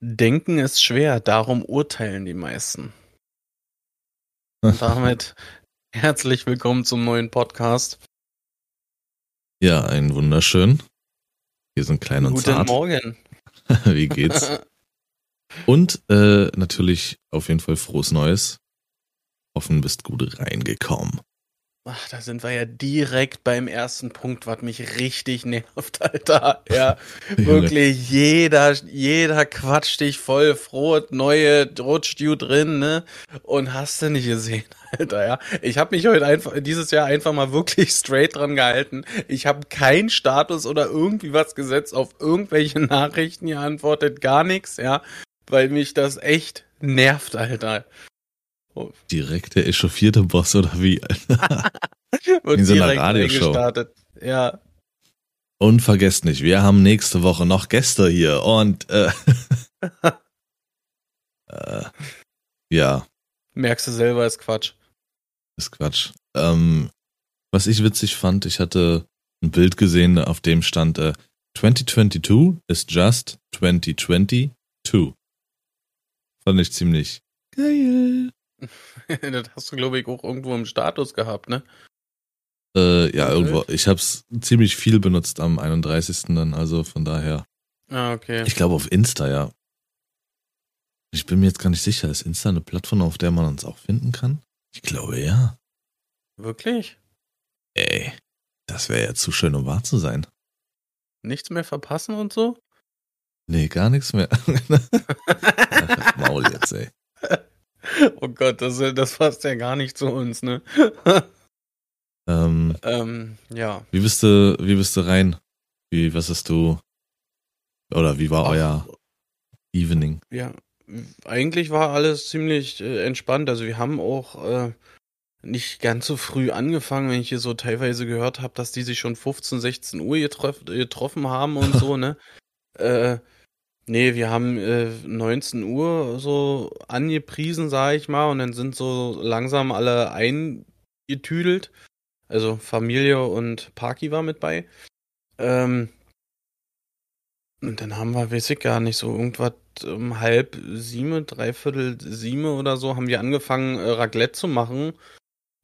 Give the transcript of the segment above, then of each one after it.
Denken ist schwer, darum urteilen die meisten. Und damit herzlich willkommen zum neuen Podcast. Ja, ein wunderschön. Wir sind klein und Guten zart. Morgen. Wie geht's? Und äh, natürlich auf jeden Fall frohes Neues. Hoffen, bist gut reingekommen. Ach, da sind wir ja direkt beim ersten Punkt, was mich richtig nervt, Alter. Ja, wirklich jeder, jeder quatscht dich voll froh, neue rutscht you drin, ne? Und hast du nicht gesehen, Alter, ja. Ich habe mich heute einfach, dieses Jahr einfach mal wirklich straight dran gehalten. Ich habe keinen Status oder irgendwie was gesetzt auf irgendwelche Nachrichten geantwortet, gar nichts, ja. Weil mich das echt nervt, Alter. Direkt der echauffierte Boss oder wie? In so einer Radioshow. Ja, Und vergesst nicht, wir haben nächste Woche noch Gäste hier und äh, äh, ja, merkst du selber, ist Quatsch. ist Quatsch. Ähm, was ich witzig fand, ich hatte ein Bild gesehen, auf dem stand äh, 2022 is just 2022. Fand ich ziemlich geil. das hast du, glaube ich, auch irgendwo im Status gehabt, ne? Äh, ja, irgendwo. Ich hab's ziemlich viel benutzt am 31. dann, also von daher. Ah, okay. Ich glaube auf Insta, ja. Ich bin mir jetzt gar nicht sicher. Ist Insta eine Plattform, auf der man uns auch finden kann? Ich glaube ja. Wirklich? Ey, das wäre ja zu schön, um wahr zu sein. Nichts mehr verpassen und so? Nee, gar nichts mehr. Maul jetzt, ey. oh Gott, das, das passt ja gar nicht zu uns, ne? Ähm, ähm, ja. wie bist du, wie bist du rein? Wie, was hast du, oder wie war Ach, euer Evening? Ja, eigentlich war alles ziemlich äh, entspannt. Also wir haben auch äh, nicht ganz so früh angefangen, wenn ich hier so teilweise gehört habe, dass die sich schon 15, 16 Uhr getroff, getroffen haben und so, ne? Äh, nee, wir haben äh, 19 Uhr so angepriesen, sag ich mal, und dann sind so langsam alle eingetüdelt. Also Familie und Parky war mit bei. Ähm, und dann haben wir, weiß ich gar nicht, so irgendwas um halb sieben, dreiviertel sieben oder so, haben wir angefangen, äh, Raclette zu machen.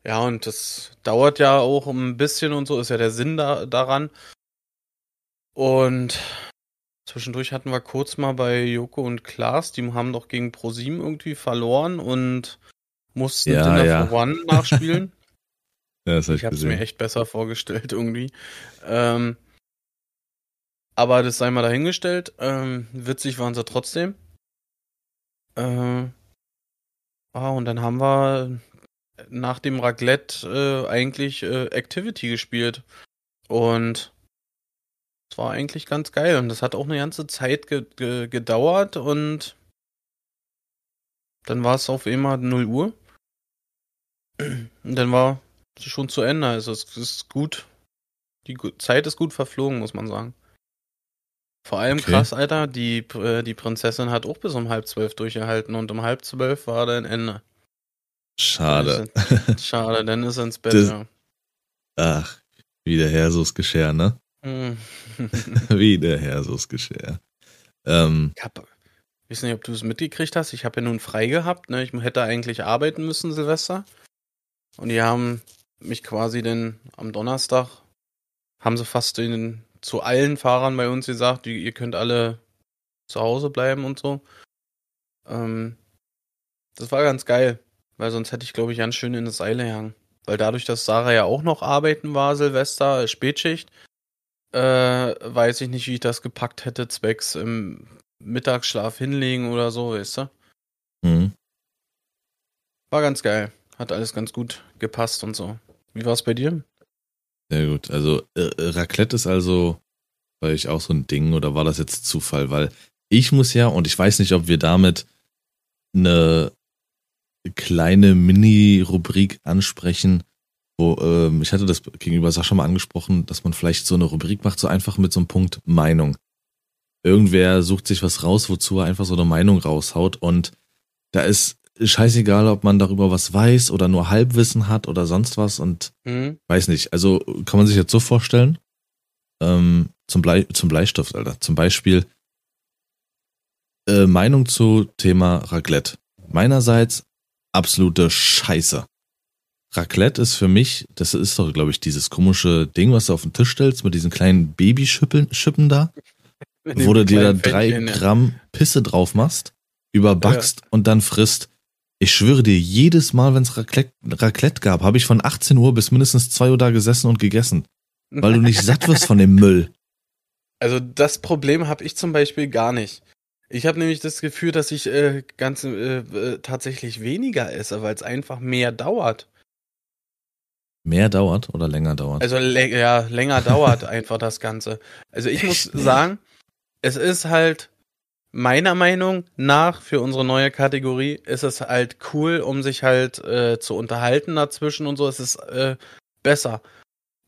Ja, und das dauert ja auch ein bisschen und so, ist ja der Sinn da, daran. Und zwischendurch hatten wir kurz mal bei Joko und Klaas, die haben doch gegen ProSieben irgendwie verloren und mussten Ja, Dinner ja. for One nachspielen. Ja, das hab Ich habe es mir echt besser vorgestellt irgendwie. Ähm, aber das sei mal dahingestellt. Ähm, witzig waren sie trotzdem. Äh, ah, und dann haben wir nach dem Raclette äh, eigentlich äh, Activity gespielt. Und es war eigentlich ganz geil. Und das hat auch eine ganze Zeit ge ge gedauert. Und dann war es auf einmal 0 Uhr. Und dann war es schon zu Ende. Also es ist gut. Die Zeit ist gut verflogen, muss man sagen. Vor allem Okay. krass, Alter, die, äh, die Prinzessin hat auch bis um halb zwölf durchgehalten und um halb zwölf war dann Ende. Schade. Schade, dann ist er ins Bett, Das- ja. Ach, wie der Herr so's Geschirr, ne? Hm. Wie der Herr so's Geschirr. Ähm, Ich hab, weiß nicht, ob du es mitgekriegt hast. Ich habe ja nun frei gehabt. Ne? Ich hätte eigentlich arbeiten müssen, Silvester. Und die haben mich quasi dann am Donnerstag, haben sie fast den, zu allen Fahrern bei uns gesagt, die, ihr könnt alle zu Hause bleiben und so. Ähm, das war ganz geil, weil sonst hätte ich, glaube ich, ganz schön in das Seile gehangen. Weil dadurch, dass Sarah ja auch noch arbeiten war, Silvester, äh, Spätschicht, äh, weiß ich nicht, wie ich das gepackt hätte, zwecks im Mittagsschlaf hinlegen oder so, weißt du? hm. War ganz geil. Hat alles ganz gut gepasst und so. Wie war es bei dir? Sehr gut. Also äh, äh, Raclette ist also bei euch auch so ein Ding oder war das jetzt Zufall? Weil ich muss ja, und ich weiß nicht, ob wir damit eine kleine Mini-Rubrik ansprechen, wo ähm, ich hatte das gegenüber Sascha mal angesprochen, dass man vielleicht so eine Rubrik macht, so einfach mit so einem Punkt Meinung. Irgendwer sucht sich was raus, wozu er einfach so eine Meinung raushaut und da ist scheißegal, ob man darüber was weiß oder nur Halbwissen hat oder sonst was und Hm? weiß nicht, also kann man sich jetzt so vorstellen, ähm, zum, Blei, zum Bleistift, Alter. Zum Beispiel, Äh, Meinung zu Thema Raclette. Meinerseits absolute Scheiße. Raclette ist für mich, das ist doch, glaube ich, dieses komische Ding, was du auf den Tisch stellst mit diesen kleinen Babyschippen Schippen da, wo du dir da drei Fännchen, Gramm Pisse drauf machst, überbackst ja. und dann frisst. Ich schwöre dir, jedes Mal, wenn es Raclette, Raclette gab, habe ich von 18 Uhr bis mindestens 2 Uhr da gesessen und gegessen. Weil du nicht satt wirst von dem Müll. Also das Problem habe ich zum Beispiel gar nicht. Ich habe nämlich das Gefühl, dass ich äh, ganz äh, äh, tatsächlich weniger esse, weil es einfach mehr dauert. Mehr dauert oder länger dauert? Also ja, länger dauert einfach das Ganze. Also ich Echt? muss sagen, es ist halt meiner Meinung nach für unsere neue Kategorie ist es halt cool, um sich halt äh, zu unterhalten dazwischen und so. Es ist äh, besser.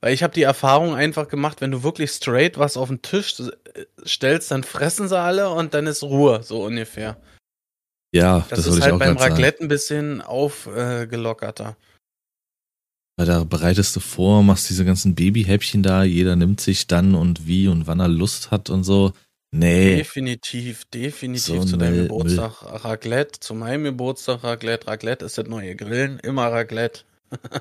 Weil ich habe die Erfahrung einfach gemacht, wenn du wirklich straight was auf den Tisch äh, stellst, dann fressen sie alle und dann ist Ruhe, so ungefähr. Ja, das, das ist halt beim Raclette sagen. ein bisschen aufgelockerter. Äh, Weil da bereitest du vor, machst diese ganzen Babyhäppchen da, jeder nimmt sich dann und wie und wann er Lust hat und so. Nee. Definitiv, definitiv so zu deinem Geburtstag Müll. Raclette, zu meinem Geburtstag Raclette. Raclette ist das neue Grillen, immer Raclette.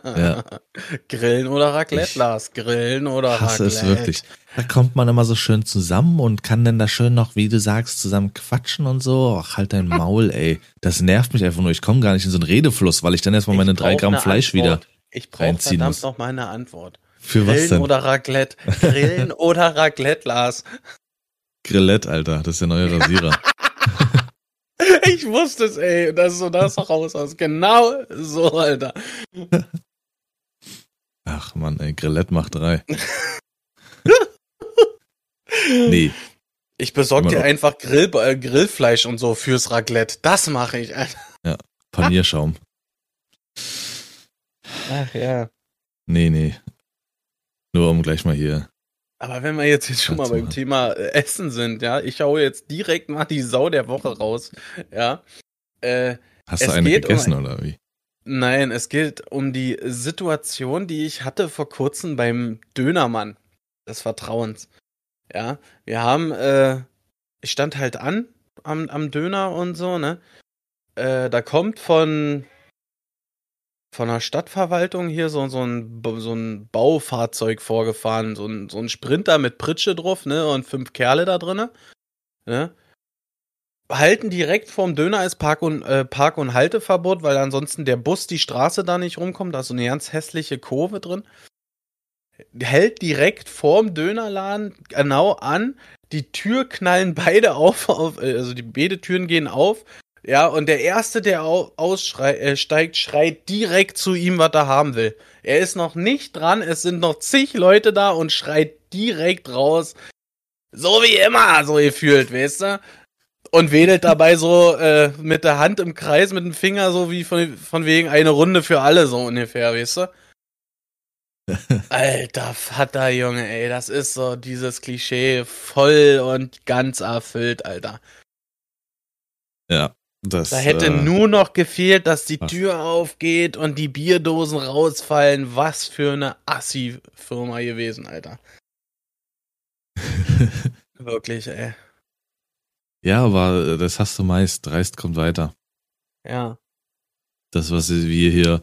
Ja. Grillen oder Raclette, ich Lars. Grillen oder hasse Raclette. es wirklich. Da kommt man immer so schön zusammen und kann dann da schön noch, wie du sagst, zusammen quatschen und so. Ach, halt dein Maul, ey. Das nervt mich einfach nur. Ich komme gar nicht in so einen Redefluss, weil ich dann erstmal meine drei Gramm Fleisch Antwort. wieder Ich brauche verdammt muss. noch mal eine Antwort. Für Grillen was denn? oder Raclette? Grillen oder Raclette, Lars? Grillette, Alter. Das ist der neue Rasierer. Ich wusste es, ey. Das ist so das raus aus. Genau so, Alter. Ach man, ey, Grillette macht drei. nee. Ich besorge dir einfach Grill, äh, Grillfleisch und so fürs Raclette. Das mache ich, Alter. Ja, Panierschaum. Ach ja. Nee, nee. Nur um gleich mal hier aber wenn wir jetzt, jetzt schon mal beim Thema äh, Essen sind, ja, ich schaue jetzt direkt mal die Sau der Woche raus, ja. Äh, Hast du eine gegessen um, oder wie? Nein, es geht um die Situation, die ich hatte vor kurzem beim Dönermann des Vertrauens. Ja, wir haben, äh, ich stand halt an am, am Döner und so, ne? Äh, da kommt von von der Stadtverwaltung hier so, so, ein, so ein Baufahrzeug vorgefahren, so ein, so ein Sprinter mit Pritsche drauf, ne, und fünf Kerle da drinne, ne. Halten direkt vorm Döner ist Park- und, äh, Park- und Halteverbot, weil ansonsten der Bus die Straße da nicht rumkommt, da ist so eine ganz hässliche Kurve drin. Hält direkt vorm Dönerladen genau an, die Tür knallen beide auf, auf also die beide Türen gehen auf, ja, und der Erste, der aussteigt, äh, schreit direkt zu ihm, was er haben will. Er ist noch nicht dran, es sind noch zig Leute da und schreit direkt raus. So wie immer, so gefühlt, weißt du? Und wedelt dabei so äh, mit der Hand im Kreis, mit dem Finger, so wie von, von wegen eine Runde für alle, so ungefähr, weißt du? Alter Vater, Junge, ey, das ist so dieses Klischee voll und ganz erfüllt, Alter. Ja, das, da hätte äh, nur noch gefehlt, dass die Tür aufgeht und die Bierdosen rausfallen. Was für eine Assi-Firma gewesen, Alter. Wirklich, ey. Ja, aber das hast du meist. Dreist kommt weiter. Ja. Das, was wir hier.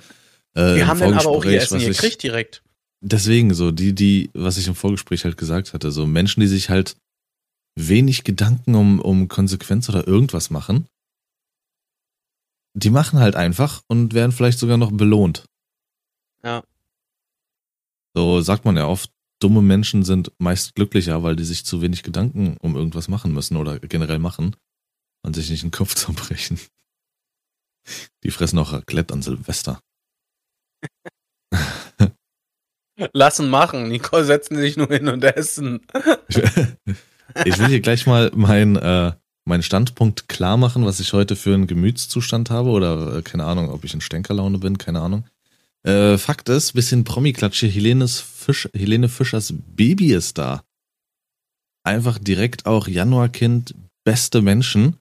Äh, wir haben dann aber auch ihr Essen gekriegt direkt. Deswegen so, die, die, was ich im Vorgespräch halt gesagt hatte, so Menschen, die sich halt wenig Gedanken um, um Konsequenz oder irgendwas machen die machen halt einfach und werden vielleicht sogar noch belohnt. Ja. So sagt man ja oft, dumme Menschen sind meist glücklicher, weil die sich zu wenig Gedanken um irgendwas machen müssen oder generell machen und sich nicht den Kopf zerbrechen. Die fressen auch Raclette an Silvester. Lassen machen, Nicole setzen sich nur hin und essen. ich will hier gleich mal mein äh, meinen Standpunkt klar machen, was ich heute für einen Gemütszustand habe oder äh, keine Ahnung, ob ich in Stänkerlaune bin, keine Ahnung. Äh, Fakt ist, bisschen Promi-Klatsche, Fisch, Helene Fischers Baby ist da. Einfach direkt auch Januarkind, beste Menschen.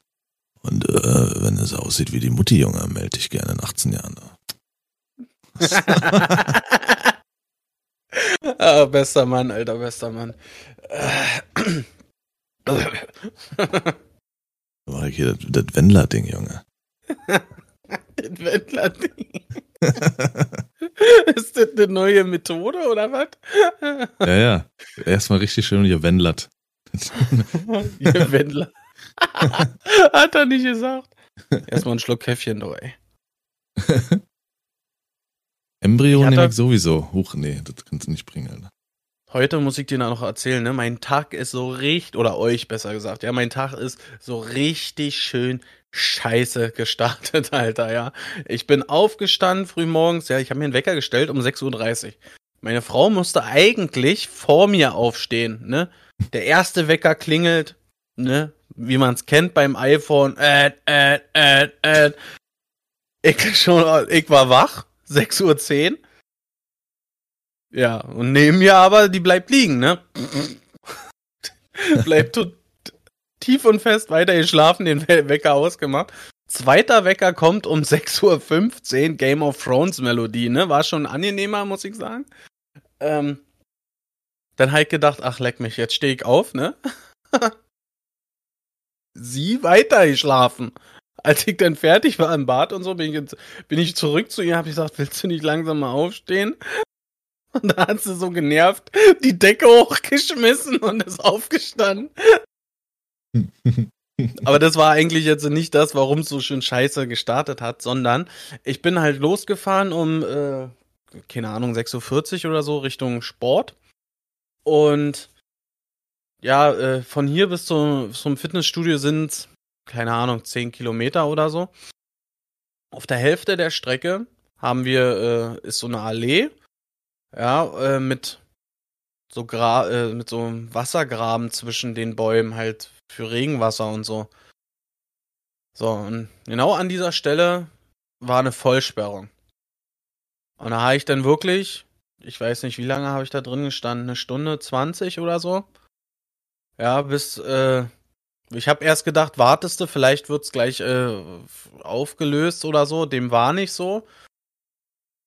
Und äh, wenn es aussieht wie die Mutti, Junge, melde dich gerne in 18 Jahren. ah, bester Mann, alter, bester Mann. War hier, das, das Wendler-Ding, Junge. das Wendler-Ding. ist das eine neue Methode oder was? ja, ja. Erstmal richtig schön hier Wendlert. Ihr Wendler. Hat er nicht gesagt. Erstmal ein Schluck Käffchen, du, ey. Embryo nehme ich sowieso. Huch, nee, das kannst du nicht bringen, Alter. Heute muss ich dir noch erzählen, ne? Mein Tag ist so richtig, oder euch besser gesagt, ja, mein Tag ist so richtig schön scheiße gestartet, Alter, ja. Ich bin aufgestanden früh morgens, ja, ich habe mir einen Wecker gestellt um 6.30 Uhr. Meine Frau musste eigentlich vor mir aufstehen, ne? Der erste Wecker klingelt, ne? Wie man es kennt beim iPhone, äh, äh, äh, äh. Ich schon, ich war wach, 6.10 Uhr. Ja, und neben mir aber, die bleibt liegen, ne? bleibt tief und fest weiter geschlafen, den We- Wecker ausgemacht. Zweiter Wecker kommt um 6.15 Uhr, Game of Thrones Melodie, ne? War schon angenehmer, muss ich sagen. Ähm, dann halt gedacht, ach leck mich, jetzt stehe ich auf, ne? Sie weiter geschlafen. Als ich dann fertig war im Bad und so, bin ich, jetzt, bin ich zurück zu ihr, habe ich gesagt, willst du nicht langsam mal aufstehen? Und da hat sie so genervt die Decke hochgeschmissen und ist aufgestanden. Aber das war eigentlich jetzt nicht das, warum es so schön scheiße gestartet hat, sondern ich bin halt losgefahren um, äh, keine Ahnung, 6.40 Uhr oder so Richtung Sport. Und ja, äh, von hier bis zu, zum Fitnessstudio sind, keine Ahnung, 10 Kilometer oder so. Auf der Hälfte der Strecke haben wir, äh, ist so eine Allee, ja, äh, mit so Gra äh, mit so Wassergraben zwischen den Bäumen halt für Regenwasser und so. So, und genau an dieser Stelle war eine Vollsperrung. Und da habe ich dann wirklich, ich weiß nicht, wie lange habe ich da drin gestanden, eine Stunde 20 oder so. Ja, bis, äh, ich habe erst gedacht, wartest du, vielleicht wird's gleich äh, aufgelöst oder so. Dem war nicht so.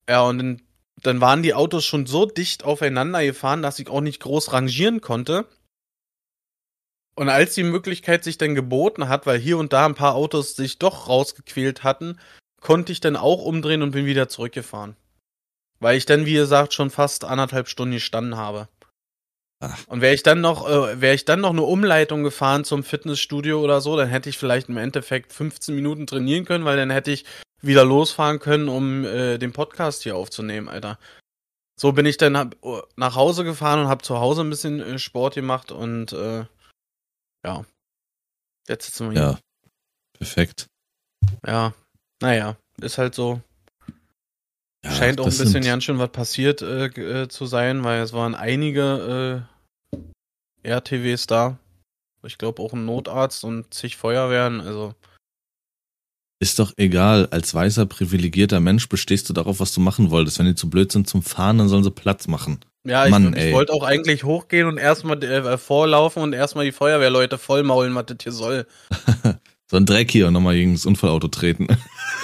Ja, und dann, dann waren die Autos schon so dicht aufeinander gefahren, dass ich auch nicht groß rangieren konnte. Und als die Möglichkeit sich dann geboten hat, weil hier und da ein paar Autos sich doch rausgequält hatten, konnte ich dann auch umdrehen und bin wieder zurückgefahren. Weil ich dann, wie gesagt, schon fast anderthalb Stunden gestanden habe. Ach. Und wäre ich dann noch, äh, wäre ich dann noch eine Umleitung gefahren zum Fitnessstudio oder so, dann hätte ich vielleicht im Endeffekt 15 Minuten trainieren können, weil dann hätte ich wieder losfahren können, um äh, den Podcast hier aufzunehmen, Alter. So bin ich dann hab, oh, nach Hause gefahren und habe zu Hause ein bisschen äh, Sport gemacht und äh, ja. Jetzt sitzen wir hier. Ja. Perfekt. Ja. Naja, ist halt so. Ja, Scheint auch ein bisschen ganz schön was passiert äh, äh, zu sein, weil es waren einige äh, RTWs da. Ich glaube auch ein Notarzt und zig Feuerwehren, also Ist doch egal, als weißer, privilegierter Mensch bestehst du darauf, was du machen wolltest. Wenn die zu blöd sind zum Fahren, dann sollen sie Platz machen. Ja, ich, Mann, ich ey. wollte auch eigentlich hochgehen und erstmal äh, vorlaufen und erstmal die Feuerwehrleute vollmaulen, was das hier soll. So ein Dreck hier und nochmal gegen das Unfallauto treten.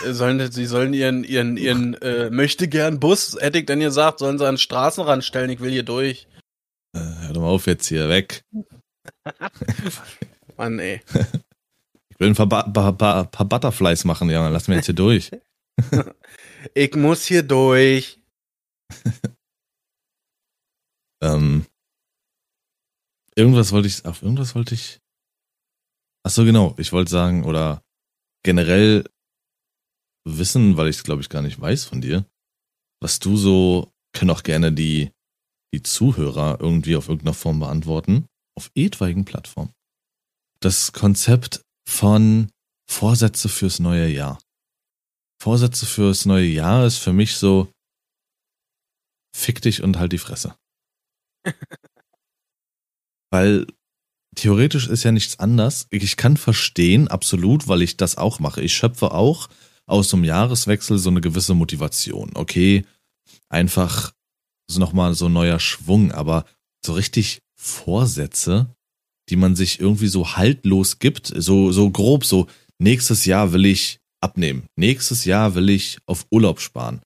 Äh, Sollen, sie sollen ihren, ihren, ihren äh, möchte gern Bus, hätte ich dann gesagt, sollen sie an den Straßenrand stellen, ich will hier durch. Äh, Hör doch mal auf jetzt hier, weg. Mann, ey. Ich will ein paar, ba ba paar Butterflies machen, ja, lass mir jetzt hier durch. Ich muss hier durch. Ähm, irgendwas wollte ich, auf irgendwas wollte ich. Ach so, genau. Ich wollte sagen, oder generell wissen, weil ich es glaube ich gar nicht weiß von dir, was du so, können auch gerne die, die Zuhörer irgendwie auf irgendeiner Form beantworten, auf etwaigen Plattformen. Das Konzept von Vorsätze fürs neue Jahr. Vorsätze fürs neue Jahr ist für mich so, fick dich und halt die Fresse. Weil theoretisch ist ja nichts anders. Ich kann verstehen, absolut, weil ich das auch mache. Ich schöpfe auch aus so einem Jahreswechsel so eine gewisse Motivation. Okay, einfach so nochmal so ein neuer Schwung, aber so richtig Vorsätze, die man sich irgendwie so haltlos gibt, so, so grob, so nächstes Jahr will ich abnehmen, nächstes Jahr will ich auf Urlaub sparen,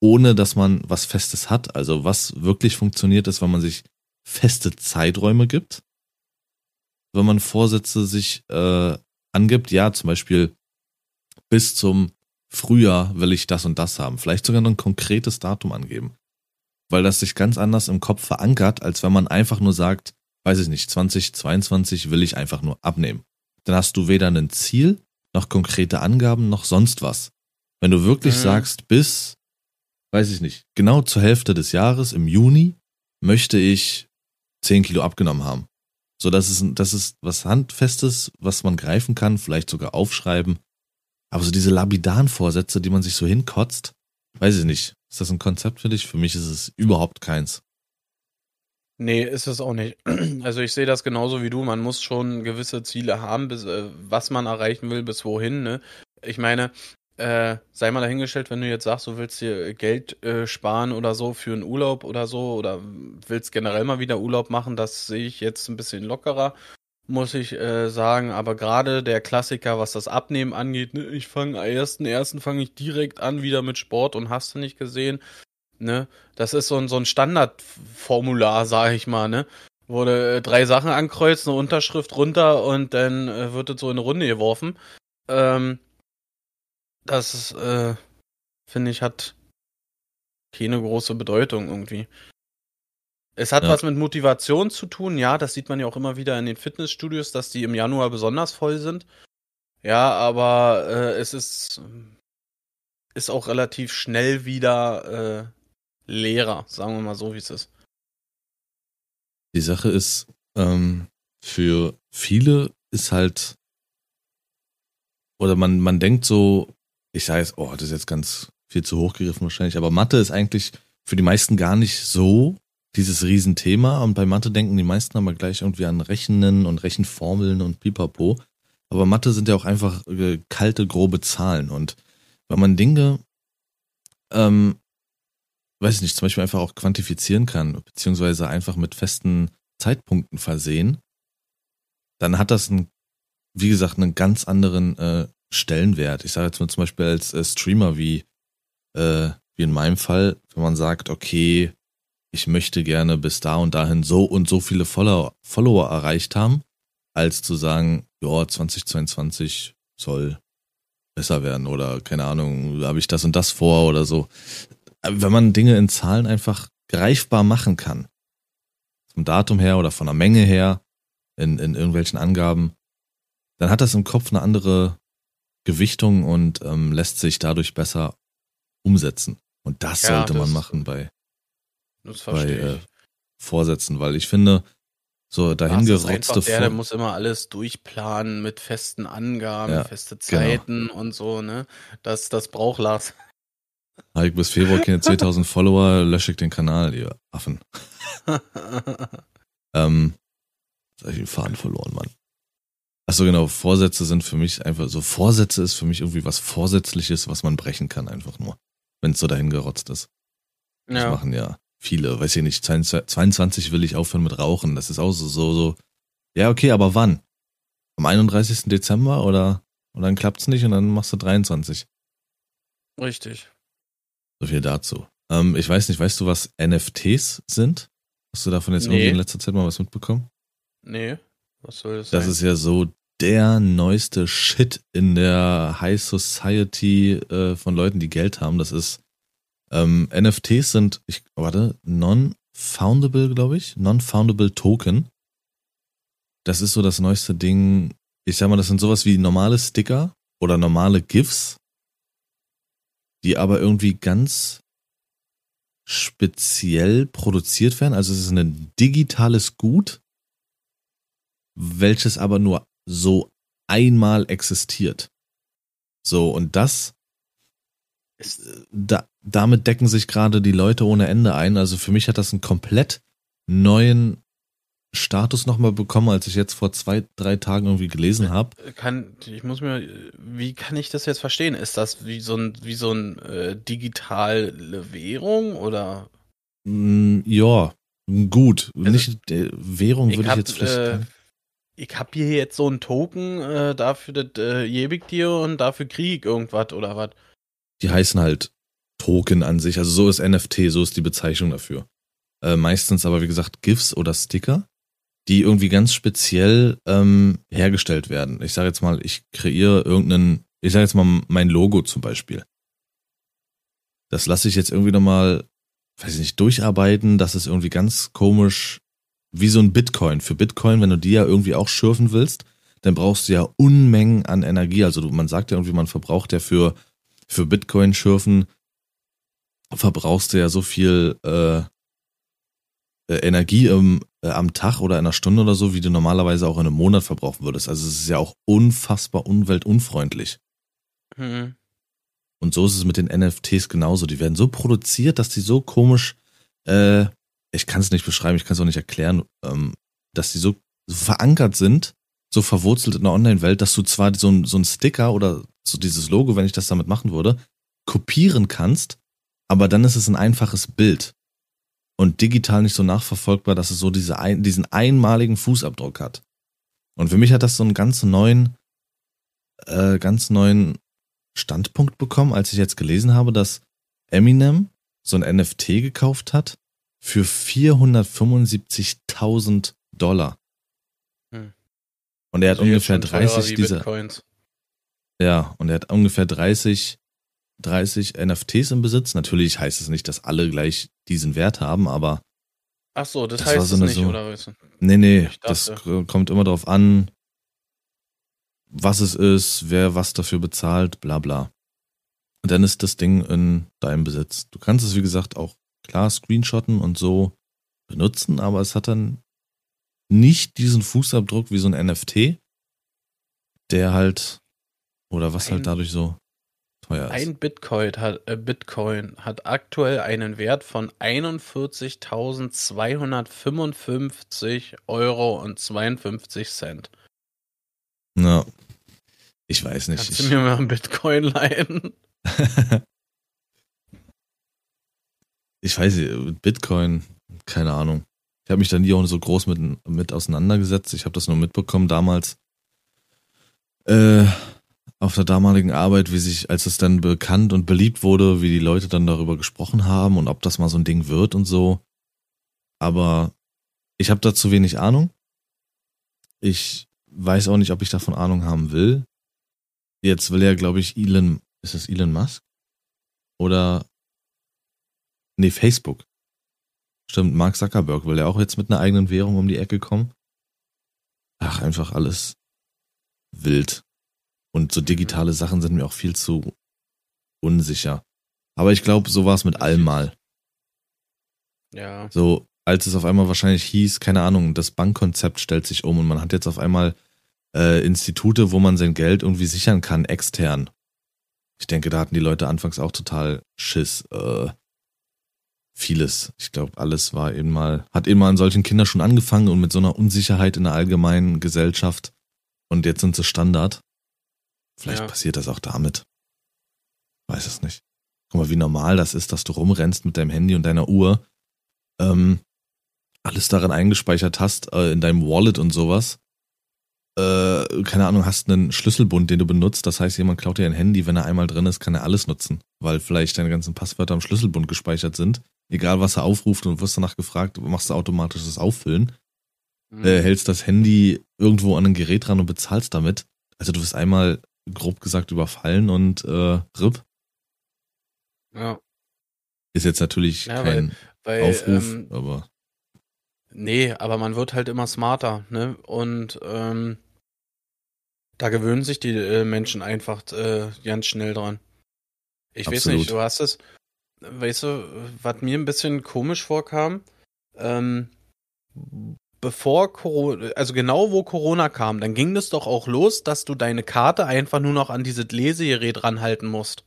ohne dass man was Festes hat. Also was wirklich funktioniert ist, wenn man sich feste Zeiträume gibt, wenn man Vorsätze sich äh, angibt, ja, zum Beispiel bis zum Frühjahr will ich das und das haben. Vielleicht sogar ein konkretes Datum angeben. Weil das sich ganz anders im Kopf verankert, als wenn man einfach nur sagt, weiß ich nicht, 2022 will ich einfach nur abnehmen. Dann hast du weder ein Ziel, noch konkrete Angaben, noch sonst was. Wenn du wirklich mhm. sagst, bis, weiß ich nicht, genau zur Hälfte des Jahres im Juni möchte ich 10 Kilo abgenommen haben. So, das ist, das ist was Handfestes, was man greifen kann, vielleicht sogar aufschreiben. Aber so diese lapidaren Vorsätze, die man sich so hinkotzt, weiß ich nicht. Ist das ein Konzept für dich? Für mich ist es überhaupt keins. Nee, ist es auch nicht. Also ich sehe das genauso wie du. Man muss schon gewisse Ziele haben, bis, äh, was man erreichen will, bis wohin. Ne? Ich meine, äh, sei mal dahingestellt, wenn du jetzt sagst, du willst dir Geld äh, sparen oder so für einen Urlaub oder so oder willst generell mal wieder Urlaub machen, das sehe ich jetzt ein bisschen lockerer muss ich äh, sagen. Aber gerade der Klassiker, was das Abnehmen angeht, ne, ich fange am ersten ersten fange ich direkt an wieder mit Sport und hast du nicht gesehen. Ne, das ist so ein, so ein Standardformular, sag ich mal, ne? Du äh, drei Sachen ankreuzt, eine Unterschrift runter und dann äh, wird es so in eine Runde geworfen. Ähm, das äh, finde ich hat keine große Bedeutung irgendwie. Es hat ja. was mit Motivation zu tun, ja, das sieht man ja auch immer wieder in den Fitnessstudios, dass die im Januar besonders voll sind. Ja, aber äh, es ist, ist auch relativ schnell wieder äh, leerer, sagen wir mal so, wie es ist. Die Sache ist, ähm, für viele ist halt, oder man, man denkt so, ich sage jetzt, oh, das ist jetzt ganz viel zu hoch gegriffen wahrscheinlich, aber Mathe ist eigentlich für die meisten gar nicht so dieses Riesenthema. Und bei Mathe denken die meisten aber gleich irgendwie an Rechnen und Rechenformeln und Pipapo. Aber Mathe sind ja auch einfach äh, kalte, grobe Zahlen. Und wenn man Dinge, ähm, weiß ich nicht, zum Beispiel einfach auch quantifizieren kann, beziehungsweise einfach mit festen Zeitpunkten versehen, dann hat das einen, wie gesagt, einen ganz anderen äh, Stellenwert. Ich sage jetzt mal zum Beispiel als äh, Streamer wie, äh, wie in meinem Fall, wenn man sagt, okay, ich möchte gerne bis da und dahin so und so viele Follower, Follower erreicht haben, als zu sagen, ja, 2022 soll besser werden oder keine Ahnung, habe ich das und das vor oder so. Wenn man Dinge in Zahlen einfach greifbar machen kann, vom Datum her oder von der Menge her, in, in irgendwelchen Angaben, dann hat das im Kopf eine andere Gewichtung und ähm, lässt sich dadurch besser umsetzen. Und das ja, sollte das man machen bei bei, äh, Vorsätzen, weil ich finde, so dahingerotzte der, der muss immer alles durchplanen mit festen Angaben, ja, feste genau. Zeiten genau. und so, ne? Das, das braucht Lars. Habe bis Februar keine 10.000 Follower, lösche ich den Kanal, ihr Affen. ähm, jetzt habe ich den Faden verloren, Mann. Achso, genau, Vorsätze sind für mich einfach so, Vorsätze ist für mich irgendwie was Vorsätzliches, was man brechen kann, einfach nur. Wenn es so dahingerotzt ist. Das ja. machen ja viele, weiß ich nicht, 22 will ich aufhören mit Rauchen. Das ist auch so, so, so. Ja, okay, aber wann? Am 31. Dezember oder, und dann klappt's nicht und dann machst du 23. Richtig. So viel dazu. Ähm, ich weiß nicht, weißt du, was NFTs sind? Hast du davon jetzt nee. irgendwie in letzter Zeit mal was mitbekommen? Nee. Was soll das, das sein? Das ist ja so der neueste Shit in der High Society äh, von Leuten, die Geld haben. Das ist ähm, NFTs sind, ich warte, non-foundable, glaube ich, non-foundable Token. Das ist so das neueste Ding. Ich sag mal, das sind sowas wie normale Sticker oder normale GIFs, die aber irgendwie ganz speziell produziert werden. Also es ist ein digitales Gut, welches aber nur so einmal existiert. So, und das da, damit decken sich gerade die Leute ohne Ende ein. Also für mich hat das einen komplett neuen Status nochmal bekommen, als ich jetzt vor zwei, drei Tagen irgendwie gelesen habe. Kann, ich muss mir, wie kann ich das jetzt verstehen? Ist das wie so ein, wie so ein äh, digitale Währung oder? Mm, ja, gut. Also, Nicht äh, Währung würde ich jetzt vielleicht. Äh, ich habe hier jetzt so einen Token, äh, dafür das äh, dir und dafür Krieg irgendwas oder was die heißen halt Token an sich. Also so ist NFT, so ist die Bezeichnung dafür. Äh, meistens aber, wie gesagt, GIFs oder Sticker. Die irgendwie ganz speziell ähm, hergestellt werden. Ich sage jetzt mal, ich kreiere irgendeinen, ich sage jetzt mal mein Logo zum Beispiel. Das lasse ich jetzt irgendwie nochmal, weiß ich nicht, durcharbeiten. Das ist irgendwie ganz komisch, wie so ein Bitcoin. Für Bitcoin, wenn du die ja irgendwie auch schürfen willst, dann brauchst du ja Unmengen an Energie. Also man sagt ja irgendwie, man verbraucht ja für, für Bitcoin-Schürfen, verbrauchst du ja so viel äh, äh, Energie im, äh, am Tag oder einer Stunde oder so, wie du normalerweise auch in einem Monat verbrauchen würdest. Also es ist ja auch unfassbar umweltunfreundlich. Mhm. Und so ist es mit den NFTs genauso. Die werden so produziert, dass die so komisch, äh, ich kann es nicht beschreiben, ich kann es auch nicht erklären, ähm, dass die so, so verankert sind, so verwurzelt in der Online-Welt, dass du zwar so ein, so ein Sticker oder so dieses Logo, wenn ich das damit machen würde, kopieren kannst, aber dann ist es ein einfaches Bild und digital nicht so nachverfolgbar, dass es so diese ein, diesen einmaligen Fußabdruck hat. Und für mich hat das so einen ganz neuen, äh, ganz neuen Standpunkt bekommen, als ich jetzt gelesen habe, dass Eminem so ein NFT gekauft hat für 475.000 Dollar. Hm. Und er hat ungefähr 30 dieser. Ja, und er hat ungefähr 30 30 NFTs im Besitz. Natürlich heißt es nicht, dass alle gleich diesen Wert haben, aber. Ach so, das, das heißt so es nicht, so, oder was? Nee, nee, das kommt immer darauf an, was es ist, wer was dafür bezahlt, bla bla. Und dann ist das Ding in deinem Besitz. Du kannst es, wie gesagt, auch klar screenshotten und so benutzen, aber es hat dann nicht diesen Fußabdruck wie so ein NFT, der halt, oder was halt dadurch so teuer ist. Ein Bitcoin hat, äh, Bitcoin hat aktuell einen Wert von 41.255 Euro und 52 Cent. Na, ich weiß nicht. Kannst du mir mal einen Bitcoin leihen? ich weiß nicht, Bitcoin, keine Ahnung. Ich habe mich da nie auch so groß mit, mit auseinandergesetzt. Ich habe das nur mitbekommen damals. Äh, auf der damaligen Arbeit, wie sich, als es dann bekannt und beliebt wurde, wie die Leute dann darüber gesprochen haben und ob das mal so ein Ding wird und so. Aber ich habe da zu wenig Ahnung. Ich weiß auch nicht, ob ich davon Ahnung haben will. Jetzt will ja, glaube ich, Elon, ist das Elon Musk? Oder, nee, Facebook. Stimmt, Mark Zuckerberg will ja auch jetzt mit einer eigenen Währung um die Ecke kommen. Ach, einfach alles wild. Und so digitale Sachen sind mir auch viel zu unsicher. Aber ich glaube, so war es mit allem mal. Ja. So, als es auf einmal wahrscheinlich hieß, keine Ahnung, das Bankkonzept stellt sich um und man hat jetzt auf einmal äh, Institute, wo man sein Geld irgendwie sichern kann, extern. Ich denke, da hatten die Leute anfangs auch total Schiss. Äh, vieles. Ich glaube, alles war eben mal, hat eben mal an solchen Kindern schon angefangen und mit so einer Unsicherheit in der allgemeinen Gesellschaft. Und jetzt sind sie Standard. Vielleicht ja. passiert das auch damit. Weiß es nicht. Guck mal, wie normal das ist, dass du rumrennst mit deinem Handy und deiner Uhr, ähm, alles darin eingespeichert hast, äh, in deinem Wallet und sowas. Äh, keine Ahnung, hast einen Schlüsselbund, den du benutzt. Das heißt, jemand klaut dir ein Handy, wenn er einmal drin ist, kann er alles nutzen, weil vielleicht deine ganzen Passwörter am Schlüsselbund gespeichert sind. Egal, was er aufruft und wirst danach gefragt, machst du automatisch das Auffüllen. Mhm. Äh, hältst das Handy irgendwo an ein Gerät ran und bezahlst damit. Also du wirst einmal grob gesagt überfallen und äh, RIP. Ja. Ist jetzt natürlich ja, kein weil, weil, Aufruf, ähm, aber. Nee, aber man wird halt immer smarter, ne? Und ähm, da gewöhnen sich die äh, Menschen einfach äh, ganz schnell dran. Ich Absolut. weiß nicht, du hast es, weißt du, was mir ein bisschen komisch vorkam, ähm, bevor Corona, also genau wo Corona kam, dann ging das doch auch los, dass du deine Karte einfach nur noch an dieses Lesegerät ranhalten musst.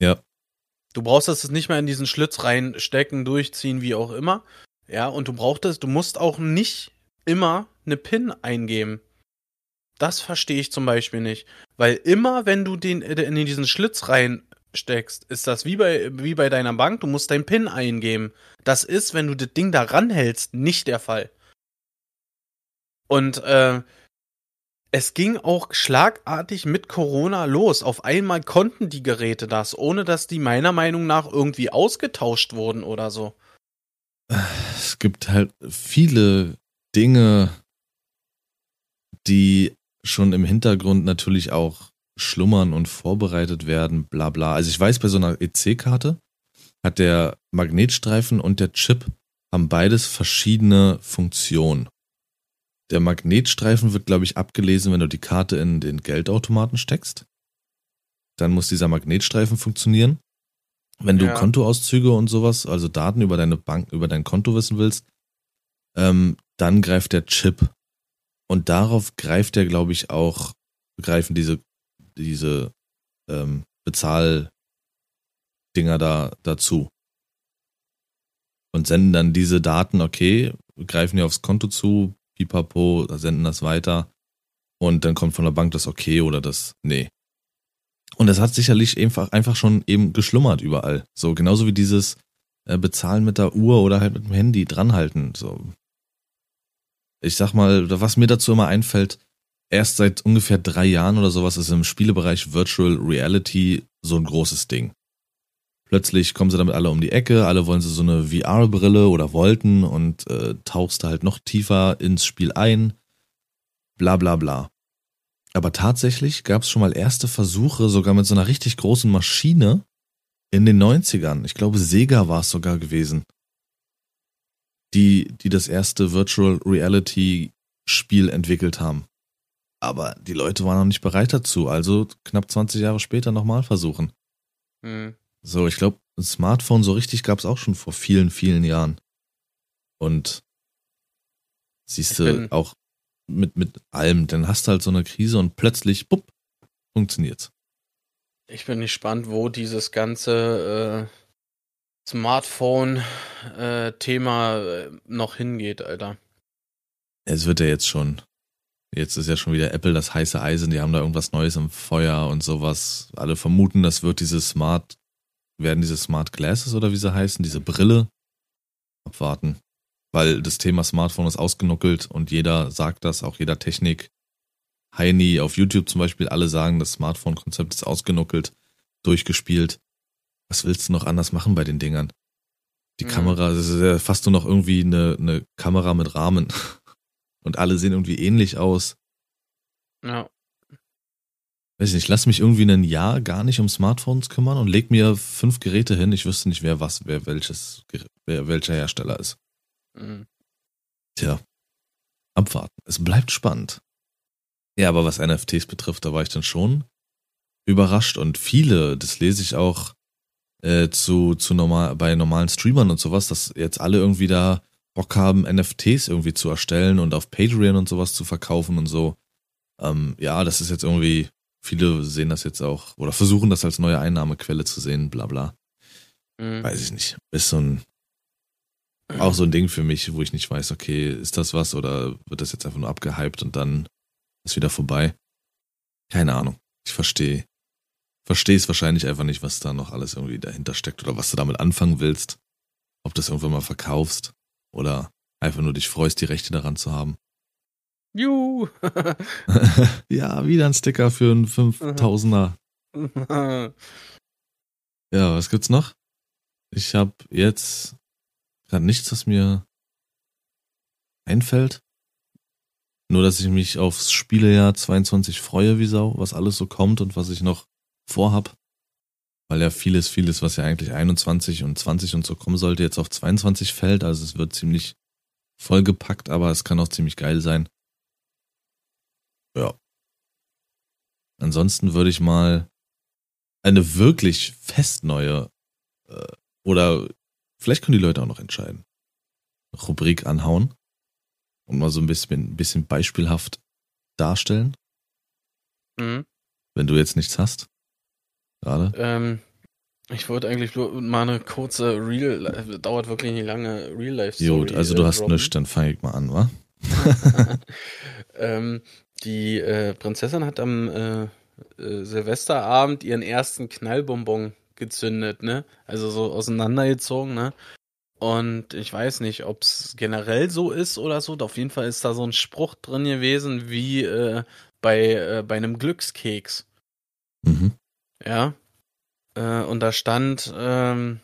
Ja. Du brauchst das nicht mehr in diesen Schlitz reinstecken, durchziehen, wie auch immer. Ja, und du brauchtest, du musst auch nicht immer eine PIN eingeben. Das verstehe ich zum Beispiel nicht. Weil immer, wenn du den in diesen Schlitz rein steckst, ist das wie bei, wie bei deiner Bank, du musst dein PIN eingeben. Das ist, wenn du das Ding da ranhältst, nicht der Fall. Und äh, es ging auch schlagartig mit Corona los. Auf einmal konnten die Geräte das, ohne dass die meiner Meinung nach irgendwie ausgetauscht wurden oder so. Es gibt halt viele Dinge, die schon im Hintergrund natürlich auch schlummern und vorbereitet werden, bla bla. Also ich weiß, bei so einer EC-Karte hat der Magnetstreifen und der Chip haben beides verschiedene Funktionen. Der Magnetstreifen wird, glaube ich, abgelesen, wenn du die Karte in den Geldautomaten steckst. Dann muss dieser Magnetstreifen funktionieren. Wenn du ja. Kontoauszüge und sowas, also Daten über deine Bank, über dein Konto wissen willst, ähm, dann greift der Chip. Und darauf greift er, glaube ich, auch, greifen diese, diese ähm, Bezahldinger da dazu. Und senden dann diese Daten, okay, greifen die aufs Konto zu, pipapo, senden das weiter. Und dann kommt von der Bank das okay oder das nee. Und das hat sicherlich einfach, einfach schon eben geschlummert überall. So, genauso wie dieses äh, Bezahlen mit der Uhr oder halt mit dem Handy dranhalten. So. Ich sag mal, was mir dazu immer einfällt, erst seit ungefähr drei Jahren oder sowas ist im Spielebereich Virtual Reality so ein großes Ding. Plötzlich kommen sie damit alle um die Ecke, alle wollen sie so eine VR-Brille oder wollten und äh, tauchst da halt noch tiefer ins Spiel ein. Bla bla bla. Aber tatsächlich gab es schon mal erste Versuche, sogar mit so einer richtig großen Maschine in den 90ern. Ich glaube, Sega war es sogar gewesen. Die, die das erste Virtual Reality Spiel entwickelt haben. Aber die Leute waren noch nicht bereit dazu, also knapp 20 Jahre später nochmal versuchen. Mhm. So, ich glaube, ein Smartphone so richtig gab es auch schon vor vielen, vielen Jahren. Und siehst du auch mit, mit allem. Dann hast du halt so eine Krise und plötzlich, bupp, funktioniert's. Ich bin gespannt, wo dieses ganze äh, Smartphone-Thema äh, noch hingeht, Alter. Es wird ja jetzt schon. Jetzt ist ja schon wieder Apple das heiße Eisen, die haben da irgendwas Neues im Feuer und sowas. Alle vermuten, das wird diese Smart, werden diese Smart Glasses oder wie sie heißen, diese Brille. Abwarten weil das Thema Smartphone ist ausgenuckelt und jeder sagt das, auch jeder Technik. Heini auf YouTube zum Beispiel, alle sagen, das Smartphone-Konzept ist ausgenuckelt, durchgespielt. Was willst du noch anders machen bei den Dingern? Die mhm. Kamera, das ist ja fast nur noch irgendwie eine, eine Kamera mit Rahmen. Und alle sehen irgendwie ähnlich aus. Ja. Weiß nicht, lass mich irgendwie ein Jahr gar nicht um Smartphones kümmern und leg mir fünf Geräte hin. Ich wüsste nicht, wer was, wer welches, wer welcher Hersteller ist. Mhm. Tja, abwarten. Es bleibt spannend. Ja, aber was NFTs betrifft, da war ich dann schon überrascht und viele, das lese ich auch äh, zu, zu normal, bei normalen Streamern und sowas, dass jetzt alle irgendwie da Bock haben, NFTs irgendwie zu erstellen und auf Patreon und sowas zu verkaufen und so. Ähm, ja, das ist jetzt irgendwie, viele sehen das jetzt auch oder versuchen das als neue Einnahmequelle zu sehen, bla bla. Mhm. Weiß ich nicht. Ist so ein auch so ein Ding für mich, wo ich nicht weiß, okay, ist das was oder wird das jetzt einfach nur abgehypt und dann ist wieder vorbei? Keine Ahnung. Ich verstehe. Verstehe es wahrscheinlich einfach nicht, was da noch alles irgendwie dahinter steckt oder was du damit anfangen willst. Ob du das irgendwann mal verkaufst oder einfach nur dich freust, die Rechte daran zu haben. Juhu! ja, wieder ein Sticker für einen 5000er. ja, was gibt's noch? Ich habe jetzt gerade nichts, was mir einfällt. Nur, dass ich mich aufs Spielejahr 22 freue wie Sau, was alles so kommt und was ich noch vorhab. Weil ja vieles, vieles, was ja eigentlich 21 und 20 und so kommen sollte, jetzt auf 22 fällt. Also es wird ziemlich vollgepackt, aber es kann auch ziemlich geil sein. Ja. Ansonsten würde ich mal eine wirklich fest neue äh, oder Vielleicht können die Leute auch noch entscheiden. Rubrik anhauen und mal so ein bisschen, ein bisschen beispielhaft darstellen. Mhm. Wenn du jetzt nichts hast. Gerade. Ähm, ich wollte eigentlich nur mal eine kurze Real, dauert wirklich nicht lange Real-Life-Story. Gut, also du äh, hast droppen. nichts, dann fange ich mal an, wa? ähm, die äh, Prinzessin hat am äh, äh, Silvesterabend ihren ersten Knallbonbon gezündet, ne? Also so auseinandergezogen, ne? Und ich weiß nicht, ob es generell so ist oder so. Auf jeden Fall ist da so ein Spruch drin gewesen wie äh, bei, äh, bei einem Glückskeks. Mhm. Ja. Äh, und da stand, ähm,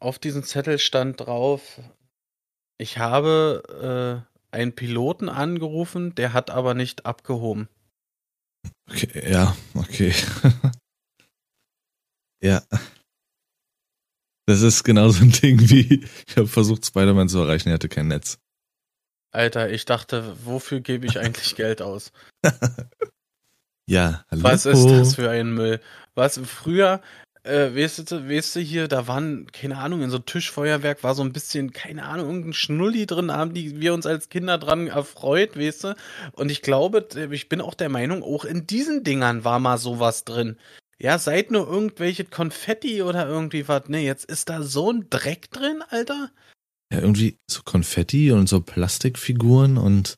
auf diesem Zettel stand drauf, ich habe einen Piloten angerufen, der hat aber nicht abgehoben. Okay, ja, okay. ja. Das ist genauso ein Ding wie, ich habe versucht, Spider-Man zu erreichen, er hatte kein Netz. Alter, ich dachte, wofür gebe ich eigentlich Geld aus? ja, hallo. Was ist das für ein Müll? Was früher, äh, weißt du, weißt du hier, da waren, keine Ahnung, in so Tischfeuerwerk war so ein bisschen, keine Ahnung, irgendein Schnulli drin, haben die wir uns als Kinder dran erfreut, weißt du? Und ich glaube, ich bin auch der Meinung, auch in diesen Dingern war mal sowas drin. Ja, seid nur irgendwelche Konfetti oder irgendwie was. Ne, jetzt ist da so ein Dreck drin, Alter. Ja, irgendwie so Konfetti und so Plastikfiguren und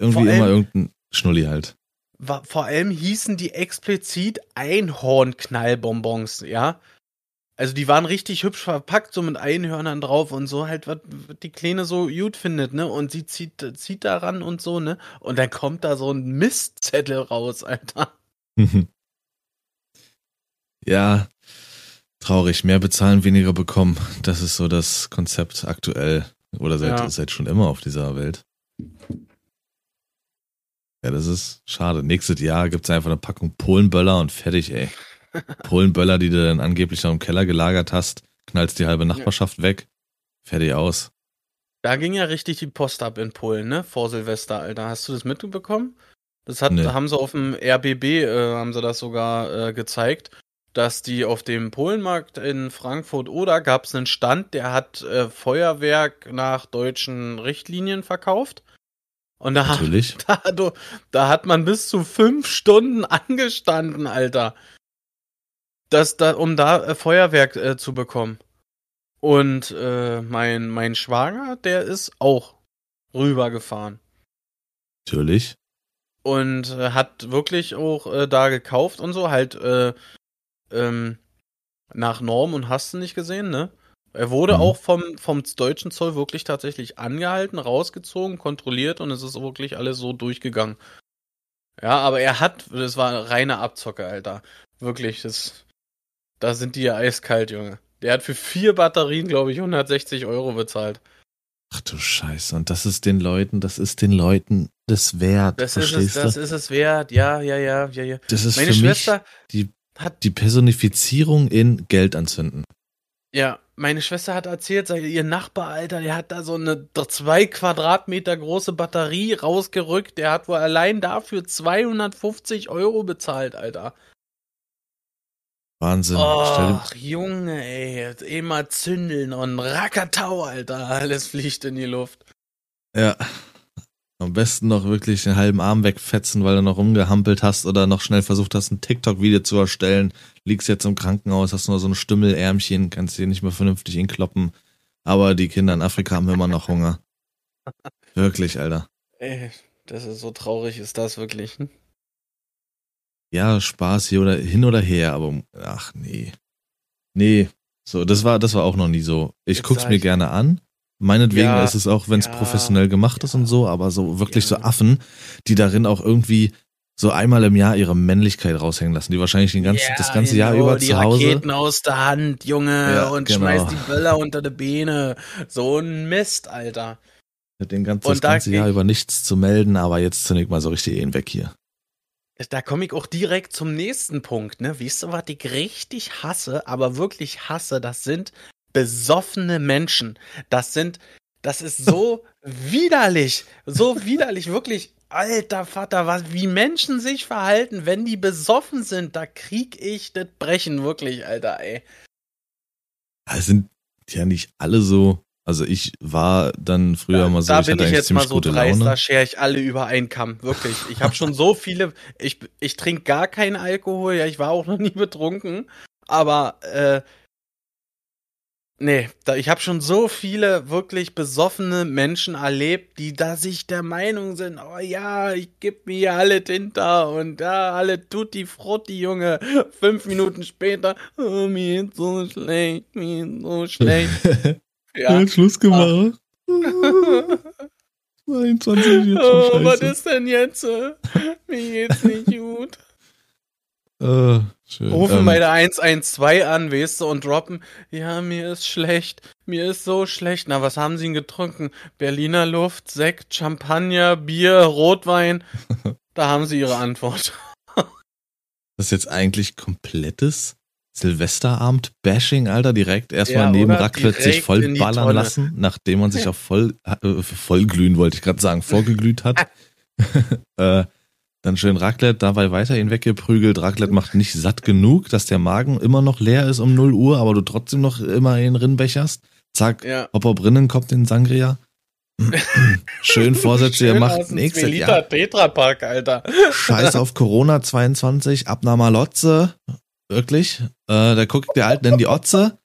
irgendwie allem, immer irgendein Schnulli halt. War, vor allem hießen die explizit Einhornknallbonbons, ja. Also die waren richtig hübsch verpackt, so mit Einhörnern drauf und so halt, was die Kleine so gut findet, ne? Und sie zieht, zieht daran und so, ne? Und dann kommt da so ein Mistzettel raus, Alter. ja, traurig. Mehr bezahlen, weniger bekommen. Das ist so das Konzept aktuell. Oder seit, ja. seit schon immer auf dieser Welt. Ja, das ist schade. Nächstes Jahr gibt es einfach eine Packung Polenböller und fertig, ey. Polenböller, die du dann angeblich noch im Keller gelagert hast, knallst die halbe Nachbarschaft ja. weg. Fertig aus. Da ging ja richtig die Post ab in Polen, ne? Vor Silvester, Alter. Hast du das mitbekommen? Das hat, nee. haben sie auf dem RBB, äh, haben sie das sogar äh, gezeigt, dass die auf dem Polenmarkt in Frankfurt oder gab es einen Stand, der hat äh, Feuerwerk nach deutschen Richtlinien verkauft. Und da, Natürlich. Da, da, hat man bis zu fünf Stunden angestanden, Alter. Das, da, um da äh, Feuerwerk äh, zu bekommen. Und äh, mein, mein Schwager, der ist auch rübergefahren. Natürlich. Und äh, hat wirklich auch äh, da gekauft und so, halt äh, ähm, nach Norm und hast du nicht gesehen, ne? Er wurde mhm. auch vom, vom deutschen Zoll wirklich tatsächlich angehalten, rausgezogen, kontrolliert und es ist wirklich alles so durchgegangen. Ja, aber er hat, das war reine Abzocke, Alter. Wirklich, das, da sind die ja eiskalt, Junge. Der hat für vier Batterien, glaube ich, 160 Euro bezahlt. Ach du Scheiße, und das ist den Leuten, das ist den Leuten das wert. Das ist es, das ist es wert, ja, ja, ja, ja, ja. Das ist Meine für Schwester mich die, hat die Personifizierung in Geld anzünden. Ja, meine Schwester hat erzählt, ihr Nachbar, Alter, der hat da so eine zwei Quadratmeter große Batterie rausgerückt. Der hat wohl allein dafür 250 Euro bezahlt, Alter. Wahnsinn. Ach, Junge, ey. Immer zündeln und Rackatau, Alter. Alles fliegt in die Luft. Ja. Am besten noch wirklich den halben Arm wegfetzen, weil du noch rumgehampelt hast oder noch schnell versucht hast, ein TikTok-Video zu erstellen. Liegst jetzt im Krankenhaus, hast nur so ein Stümmelärmchen, kannst dir nicht mehr vernünftig inkloppen. Aber die Kinder in Afrika haben immer noch Hunger. Wirklich, Alter. Ey, das ist so traurig, ist das wirklich. Hm? Ja, Spaß hier oder hin oder her, aber ach nee. Nee, so, das war, das war auch noch nie so. Ich Jetzt guck's mir gerne an, Meinetwegen ja, ist es auch, wenn es ja, professionell gemacht ja, ist und so, aber so wirklich so Affen, die darin auch irgendwie so einmal im Jahr ihre Männlichkeit raushängen lassen, die wahrscheinlich den ganzen, das ganze genau, Jahr über zu Hause. Die Raketen aus der Hand, Junge, und genau. schmeißt die Böller unter die Beine. So ein Mist, Alter. Den ganzen, das ganze Jahr über nichts zu melden, aber jetzt zunächst mal so richtig ihn weg hier. Da komme ich auch direkt zum nächsten Punkt, ne? Weißt du, was ich richtig hasse, aber wirklich hasse, das sind besoffene Menschen. Das sind, das ist so widerlich, so widerlich, wirklich. Alter Vater, was, wie Menschen sich verhalten, wenn die besoffen sind, da krieg ich das Brechen, wirklich, Alter, ey. Also sind ja nicht alle so. Also ich war dann früher da, mal so, da ich bin ich jetzt mal so dreist, da schere ich alle über einen Kamm, wirklich. Ich habe schon so viele, ich, ich trinke gar keinen Alkohol, ja, ich war auch noch nie betrunken, aber äh, Nee, da, ich habe schon so viele wirklich besoffene Menschen erlebt, die da sich der Meinung sind, oh ja, ich geb mir alle Tinta und ja, alle tutti frutti, Junge. Fünf Minuten später, oh, mir ist so schlecht, mir ist so schlecht. ja. Hat Schluss gemacht. 22 jetzt Oh, was ist denn jetzt? Mir geht's nicht gut. Äh, schön. Rufen Ähm, bei der 112 an, weißt du, und droppen, ja, mir ist schlecht, mir ist so schlecht. Na, was haben sie denn getrunken? Berliner Luft, Sekt, Champagner, Bier, Rotwein. Da haben sie ihre Antwort. Das ist jetzt eigentlich komplettes Silvesterabend-Bashing, Alter. Direkt erstmal Ja, neben? Raclette sich Direkt voll in die ballern Tonne. lassen, nachdem man sich auf voll, äh, vollglühen, wollte ich gerade sagen, vorgeglüht hat. äh, dann schön Raclette, dabei weiter ihn weggeprügelt. Raclette macht nicht satt genug, dass der Magen immer noch leer ist um 0 Uhr, aber du trotzdem noch immer in Rinnbecherst. Zack, Ja. hopp, hopp, Rinnen kommt in Sangria. schön Vorsätze, ihr Schön macht nächstes 2 Jahr. Liter Tetrapack, Alter. Scheiß auf Corona 22, ab nach Malotze. Wirklich. Äh, da guckt der Alten in die Otze.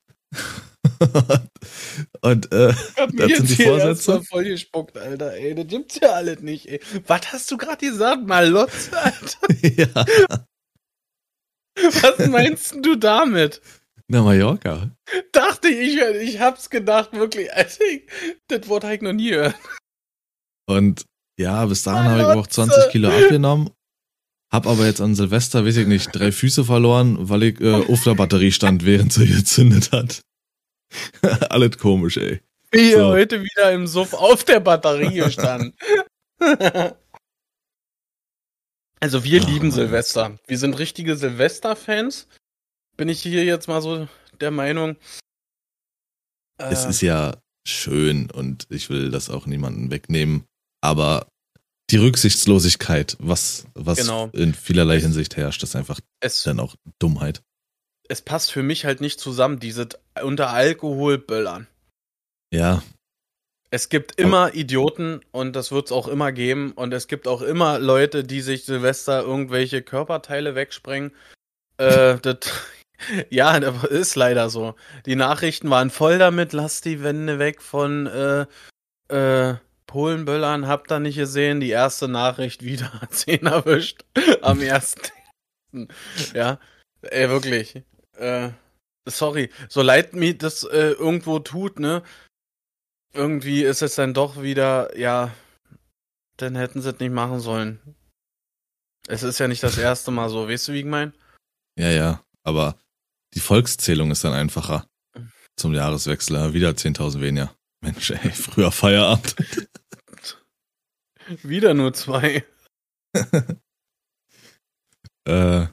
Und äh, Das sind die Vorsätze? erstmal voll gespuckt, Alter, ey. Das gibt's ja alles nicht, ey. Was hast du gerade gesagt? Malotze, Alter? ja, Was meinst du damit? na Mallorca. Dachte ich, ich hab's gedacht, wirklich. Also, ich, das Wort habe ich noch nie gehört. Und ja, bis dahin habe ich auch Malotze. 20 Kilo abgenommen. Hab aber jetzt an Silvester, weiß ich nicht, drei Füße verloren, weil ich äh, auf der Batterie stand, während sie gezündet hat. Alles komisch, ey. Wie So. heute wieder im Suff auf der Batterie gestanden. also wir Ja. lieben Silvester. Wir sind richtige Silvester-Fans. Bin ich hier jetzt mal so der Meinung. Es Äh, ist ja schön und ich will das auch niemanden wegnehmen. Aber die Rücksichtslosigkeit, was, was Genau. in vielerlei Hinsicht herrscht, ist einfach es, dann auch Dummheit. Es passt für mich halt nicht zusammen, diese unter Alkohol böllern. Ja, Es gibt immer Idioten und das wird es auch immer geben. Und es gibt auch immer Leute, die sich Silvester irgendwelche Körperteile wegsprengen. Äh, das, ja, das ist leider so. Die Nachrichten waren voll damit, lass die Wände weg von äh, äh, Polenböllern. Habt ihr nicht gesehen? Die erste Nachricht wieder hat zehn erwischt. Am ersten. ja, ey, wirklich. Äh, sorry, so leid mir das äh, irgendwo tut, ne? irgendwie ist es dann doch wieder, ja, dann hätten sie es nicht machen sollen. Es ist ja nicht das erste Mal so, weißt du, wie ich mein? ja, ja. Aber die Volkszählung ist dann einfacher. Zum Jahreswechsel ja, wieder 10.000 weniger. Mensch, ey, früher Feierabend. Wieder nur zwei. Äh,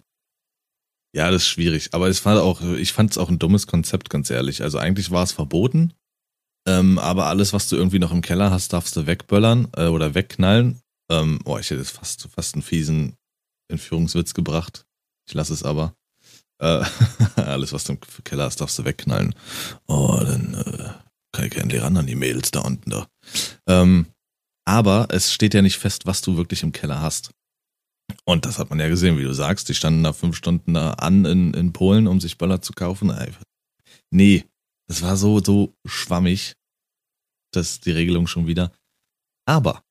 ja, das ist schwierig. Aber es war auch, ich fand es auch ein dummes Konzept, ganz ehrlich. Also eigentlich war es verboten. Ähm, aber alles, was du irgendwie noch im Keller hast, darfst du wegböllern äh, oder wegknallen. Ähm, boah, ich hätte jetzt fast, fast einen fiesen Entführungswitz gebracht. Ich lasse es aber. Äh, alles, was du im Keller hast, darfst du wegknallen. Oh, dann äh, kann ich endlich ran an die Mädels da unten da. Ähm, aber es steht ja nicht fest, was du wirklich im Keller hast. Und das hat man ja gesehen, wie du sagst. Die standen da fünf Stunden da an in, in Polen, um sich Böller zu kaufen. Ey, Nee, das war so, so schwammig. Das die Regelung schon wieder. Aber,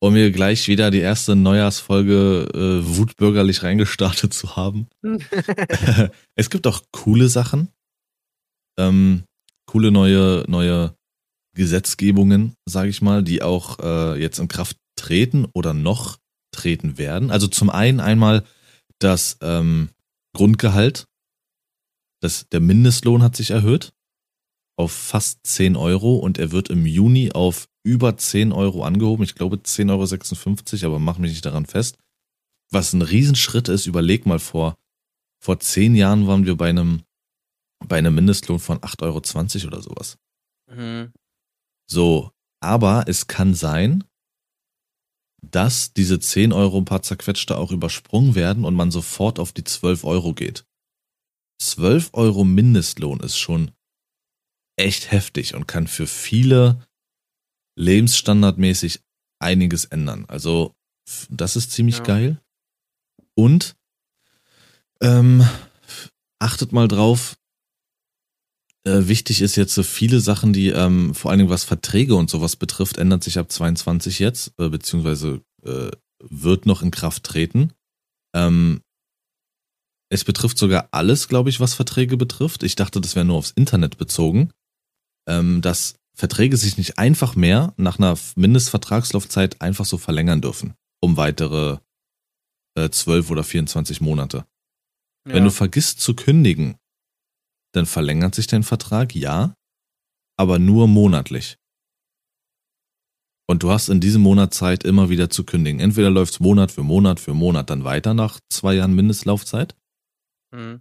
um mir gleich wieder die erste Neujahrsfolge äh, wutbürgerlich reingestartet zu haben. es gibt auch coole Sachen. Ähm, coole neue, neue Gesetzgebungen, sage ich mal, die auch äh, jetzt in Kraft treten oder noch treten werden. Also zum einen einmal das ähm, Grundgehalt, das, der Mindestlohn hat sich erhöht auf fast 10 Euro und er wird im Juni auf über 10 Euro angehoben. Ich glaube 10,56 Euro, aber mach mich nicht daran fest. Was ein Riesenschritt ist, überleg mal vor, vor 10 Jahren waren wir bei einem, bei einem Mindestlohn von 8,20 Euro oder sowas. Mhm. So, aber es kann sein, dass diese 10 Euro ein paar zerquetschte auch übersprungen werden und man sofort auf die 12 Euro geht. 12 Euro Mindestlohn ist schon echt heftig und kann für viele lebensstandardmäßig einiges ändern. Also, das ist ziemlich Ja. geil. Und ähm, achtet mal drauf, äh, wichtig ist jetzt so viele Sachen, die ähm, vor allen Dingen was Verträge und sowas betrifft, ändert sich ab 22 jetzt, äh, beziehungsweise äh, wird noch in Kraft treten. Ähm, es betrifft sogar alles, glaube ich, was Verträge betrifft. Ich dachte, das wäre nur aufs Internet bezogen. Ähm, dass Verträge sich nicht einfach mehr nach einer Mindestvertragslaufzeit einfach so verlängern dürfen, um weitere äh, 12 oder 24 Monate. Ja. Wenn du vergisst zu kündigen, dann verlängert sich dein Vertrag, ja, aber nur monatlich. Und du hast in diesem Monat Zeit, immer wieder zu kündigen. Entweder läuft es Monat für Monat für Monat dann weiter nach zwei Jahren Mindestlaufzeit. Mhm.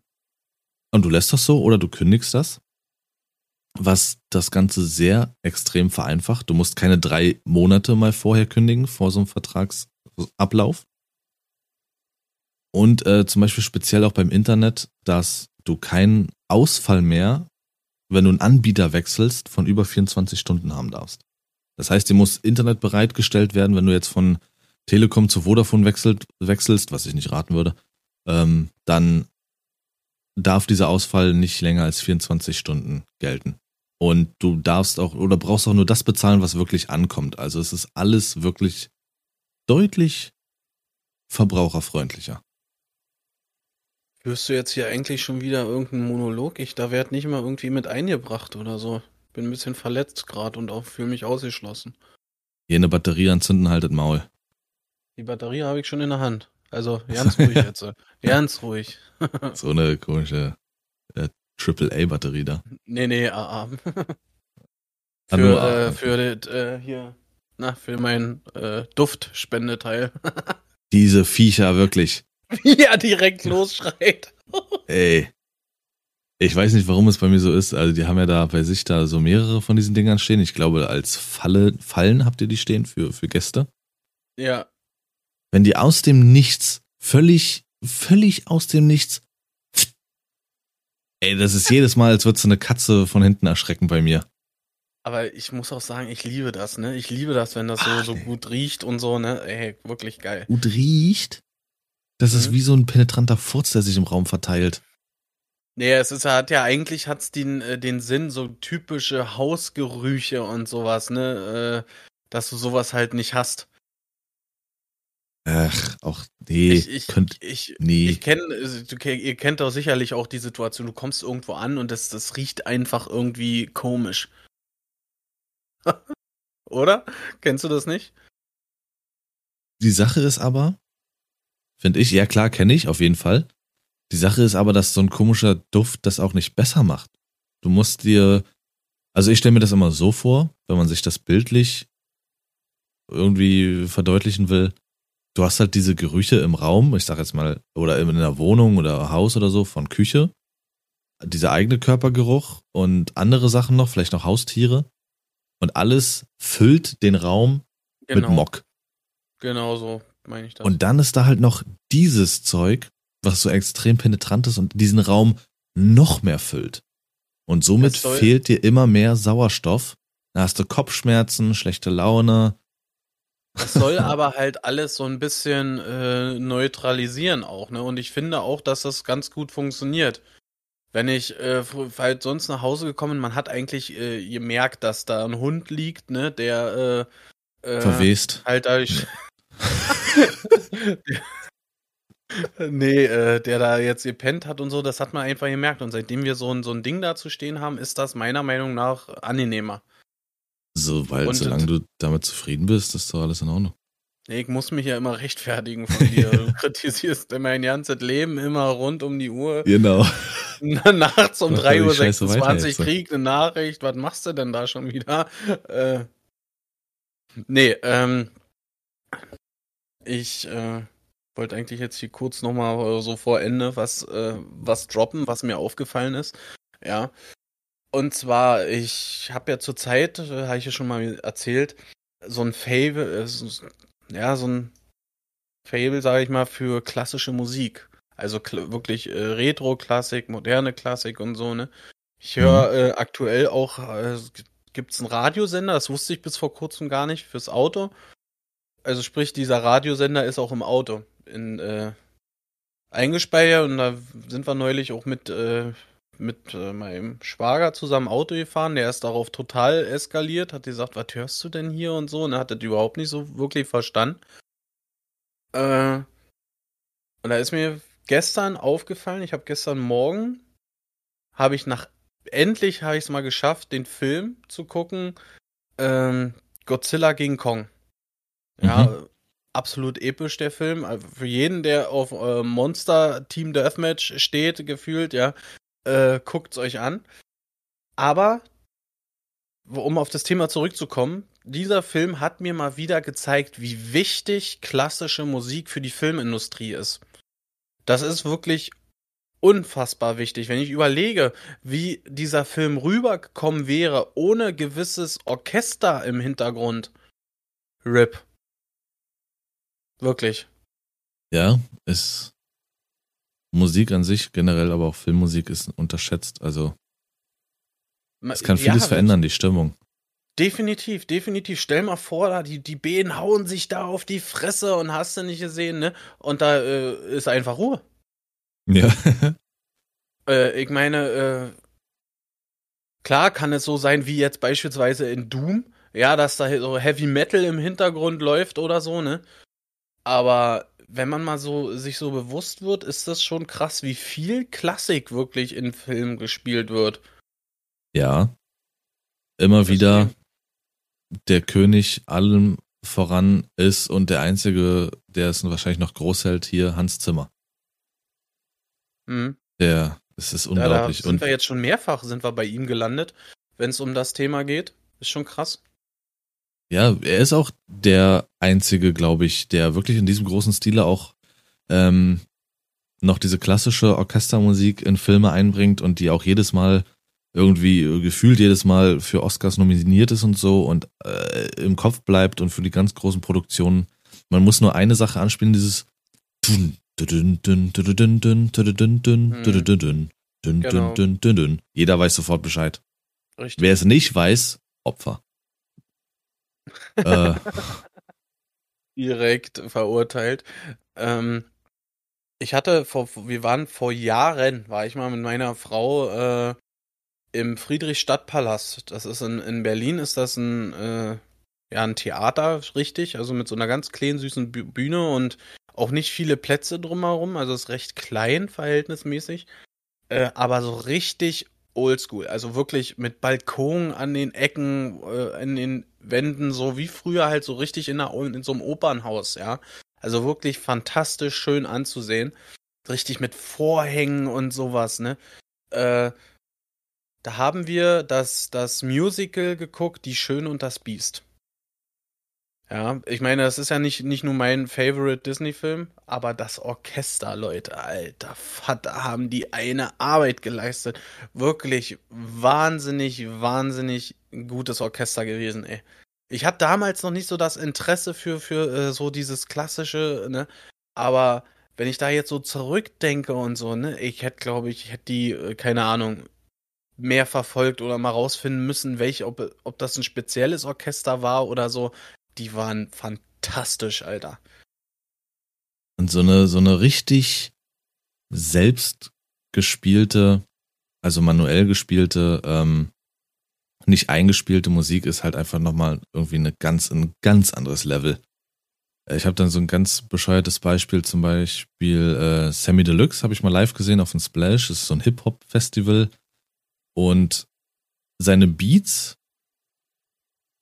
Und du lässt das so oder du kündigst das. Was das Ganze sehr extrem vereinfacht. Du musst keine drei Monate mal vorher kündigen, vor so einem Vertragsablauf. Und äh, zum Beispiel speziell auch beim Internet, dass du keinen Ausfall mehr, wenn du einen Anbieter wechselst, von über 24 Stunden haben darfst. Das heißt, dir muss Internet bereitgestellt werden, wenn du jetzt von Telekom zu Vodafone wechselt, wechselst, was ich nicht raten würde, ähm, dann darf dieser Ausfall nicht länger als 24 Stunden gelten. Und du darfst auch oder brauchst auch nur das bezahlen, was wirklich ankommt. Also es ist alles wirklich deutlich verbraucherfreundlicher. Hörst du jetzt hier eigentlich schon wieder irgendeinen Monolog? Ich, da werd nicht mal irgendwie mit eingebracht oder so. Bin ein bisschen verletzt gerade und auch fühle mich ausgeschlossen. Hier eine Batterie anzünden, haltet Maul. Die Batterie habe ich schon in der Hand. Also ganz ruhig jetzt. ganz ruhig. so eine komische äh, AAA-Batterie da. Nee, nee, AA. für, äh, für das, äh, hier, na, für mein äh, Duftspendeteil. Diese Viecher, wirklich. Wie er direkt losschreit. Ey. Ich weiß nicht, warum es bei mir so ist. Also, die haben ja da bei sich da so mehrere von diesen Dingern stehen. Ich glaube, als Falle, Fallen habt ihr die stehen für, für Gäste. Ja. Wenn die aus dem Nichts, völlig, völlig aus dem Nichts. Ey, das ist jedes Mal, als würde so eine Katze von hinten erschrecken bei mir. Aber ich muss auch sagen, ich liebe das, ne? Ich liebe das, wenn das so, Ach, so gut riecht und so, ne? Ey, wirklich geil. Gut riecht? Das mhm. ist wie so ein penetranter Furz, der sich im Raum verteilt. Nee, es ist, hat ja eigentlich hat's den, äh, den Sinn, so typische Hausgerüche und sowas, ne? Äh, dass du sowas halt nicht hast. Ach, auch nee, ich, ich, könnt, ich, nee. ich kenne, ihr kennt doch sicherlich auch die Situation, du kommst irgendwo an und das, das riecht einfach irgendwie komisch. Oder? Kennst du das nicht? Die Sache ist aber, Finde ich, ja klar, kenne ich, auf jeden Fall. Die Sache ist aber, dass so ein komischer Duft das auch nicht besser macht. Du musst dir, also ich stelle mir das immer so vor, wenn man sich das bildlich irgendwie verdeutlichen will. Du hast halt diese Gerüche im Raum, ich sag jetzt mal, oder in der Wohnung oder Haus oder so von Küche. Dieser eigene Körpergeruch und andere Sachen noch, vielleicht noch Haustiere. Und alles füllt den Raum genau. mit Mock. Genau so meine ich das. Und dann ist da halt noch dieses Zeug, was so extrem penetrant ist und diesen Raum noch mehr füllt. Und somit fehlt dir immer mehr Sauerstoff. Da hast du Kopfschmerzen, schlechte Laune. Das soll aber halt alles so ein bisschen äh, neutralisieren auch, ne? Und ich finde auch, dass das ganz gut funktioniert. Wenn ich äh, halt sonst nach Hause gekommen, man hat eigentlich äh, gemerkt, dass da ein Hund liegt, ne, der äh, äh verwest. Halt dadurch, nee, äh, der da jetzt gepennt hat und so, das hat man einfach gemerkt. Und seitdem wir so ein, so ein Ding da zu stehen haben, ist das meiner Meinung nach angenehmer. So, weil und, solange du damit zufrieden bist, ist doch alles in Ordnung. Nee, ich muss mich ja immer rechtfertigen von dir. Du kritisierst mein ganzes Leben immer rund um die Uhr. Genau. Nachts um 3.26 Uhr krieg eine Nachricht. Was machst du denn da schon wieder? Äh, nee, ähm, ich äh, wollte eigentlich jetzt hier kurz nochmal so vor Ende was, äh, was droppen, was mir aufgefallen ist. Ja. Und zwar, ich habe ja zur Zeit, äh, habe ich ja schon mal erzählt, so ein Fable, äh, so, ja, so ein Fable, sage ich mal, für klassische Musik. Also wirklich äh, Retro-Klassik, moderne Klassik und so, ne? Ich höre mhm. äh, aktuell auch, äh, gibt es einen Radiosender, das wusste ich bis vor kurzem gar nicht, fürs Auto also sprich, dieser Radiosender ist auch im Auto in, äh, eingespeichert und da sind wir neulich auch mit, äh, mit äh, meinem Schwager zusammen Auto gefahren. Der ist darauf total eskaliert, hat gesagt, was hörst du denn hier und so und er hat das überhaupt nicht so wirklich verstanden. Äh, und da ist mir gestern aufgefallen, ich habe gestern Morgen, habe ich nach, endlich habe ich es mal geschafft, den Film zu gucken, ähm, Godzilla gegen Kong. Ja, mhm. absolut episch, der Film. Also für jeden, der auf äh, Monster Team Deathmatch steht, gefühlt, ja, äh, guckt's euch an. Aber, um auf das Thema zurückzukommen, dieser Film hat mir mal wieder gezeigt, wie wichtig klassische Musik für die Filmindustrie ist. Das ist wirklich unfassbar wichtig. Wenn ich überlege, wie dieser Film rübergekommen wäre, ohne gewisses Orchester im Hintergrund. RIP. Wirklich. Ja, ist Musik an sich, generell aber auch Filmmusik ist unterschätzt. Also es kann vieles ja, verändern, die Stimmung. Definitiv, definitiv. Stell mal vor, da die, die Bähen hauen sich da auf die Fresse und hast du nicht gesehen, ne? Und da äh, ist einfach Ruhe. Ja. äh, ich meine, äh, klar kann es so sein wie jetzt beispielsweise in Doom, ja, dass da so Heavy Metal im Hintergrund läuft oder so, ne? Aber wenn man mal so sich so bewusst wird, ist das schon krass, wie viel Klassik wirklich in Filmen gespielt wird. Ja. Immer wieder der König allem voran ist und der einzige, der es wahrscheinlich noch groß hält, hier Hans Zimmer. Mhm. Der, es ist unglaublich. Ja, da sind und wir jetzt schon mehrfach sind wir bei ihm gelandet, wenn es um das Thema geht. Ist schon krass. Ja, er ist auch der einzige, glaube ich, der wirklich in diesem großen Stile auch ähm, noch diese klassische Orchestermusik in Filme einbringt und die auch jedes Mal irgendwie gefühlt jedes Mal für Oscars nominiert ist und so und äh, im Kopf bleibt und für die ganz großen Produktionen. Man muss nur eine Sache anspielen, dieses Jeder weiß sofort Bescheid. Richtig. Wer es nicht weiß, Opfer. Äh. Direkt verurteilt. Ähm, ich hatte vor, wir waren vor Jahren, war ich mal mit meiner Frau äh, im Friedrichstadtpalast. Das ist in, in Berlin, ist das ein, äh, ja, ein Theater, richtig, also mit so einer ganz kleinen, süßen Bühne und auch nicht viele Plätze drumherum, also ist recht klein verhältnismäßig, äh, aber so richtig oldschool, also wirklich mit Balkon an den Ecken, äh, in den Wänden, so wie früher halt so richtig in, einer, in so einem Opernhaus, ja. Also wirklich fantastisch schön anzusehen. Richtig mit Vorhängen und sowas, ne? Äh, da haben wir das, das Musical geguckt, Die Schöne und das Biest. Ja, ich meine, das ist ja nicht, nicht nur mein Favorite Disney-Film, aber das Orchester, Leute, alter Vater, haben die eine Arbeit geleistet. Wirklich wahnsinnig, wahnsinnig gutes Orchester gewesen, ey. Ich hatte damals noch nicht so das Interesse für, für äh, so dieses klassische, ne, aber wenn ich da jetzt so zurückdenke und so, ne, ich hätte, glaube ich, ich hätte die, äh, keine Ahnung, mehr verfolgt oder mal rausfinden müssen, welch, ob, ob das ein spezielles Orchester war oder so die waren fantastisch, Alter. Und so eine, so eine richtig selbst gespielte, also manuell gespielte, ähm, nicht eingespielte Musik ist halt einfach nochmal irgendwie eine ganz, ein ganz anderes Level. Äh, ich habe dann so ein ganz bescheuertes Beispiel, zum Beispiel äh, Sammy Deluxe habe ich mal live gesehen auf dem Splash. Das ist so ein Hip-Hop-Festival. Und seine Beats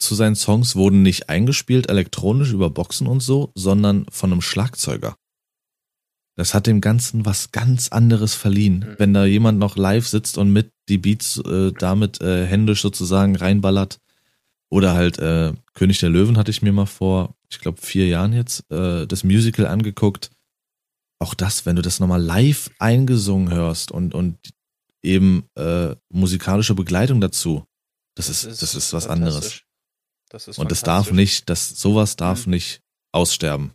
zu seinen Songs wurden nicht eingespielt elektronisch über Boxen und so, sondern von einem Schlagzeuger. Das hat dem Ganzen was ganz anderes verliehen. Mhm. Wenn da jemand noch live sitzt und mit die Beats äh, damit äh, händisch sozusagen reinballert. Oder halt äh, König der Löwen hatte ich mir mal vor, ich glaube, vier Jahren jetzt, äh, das Musical angeguckt. Auch das, wenn du das nochmal live eingesungen hörst und, und eben äh, musikalische Begleitung dazu, das ist, das ist, das ist was anderes. Das ist Und es darf nicht, das, sowas darf mhm. nicht aussterben.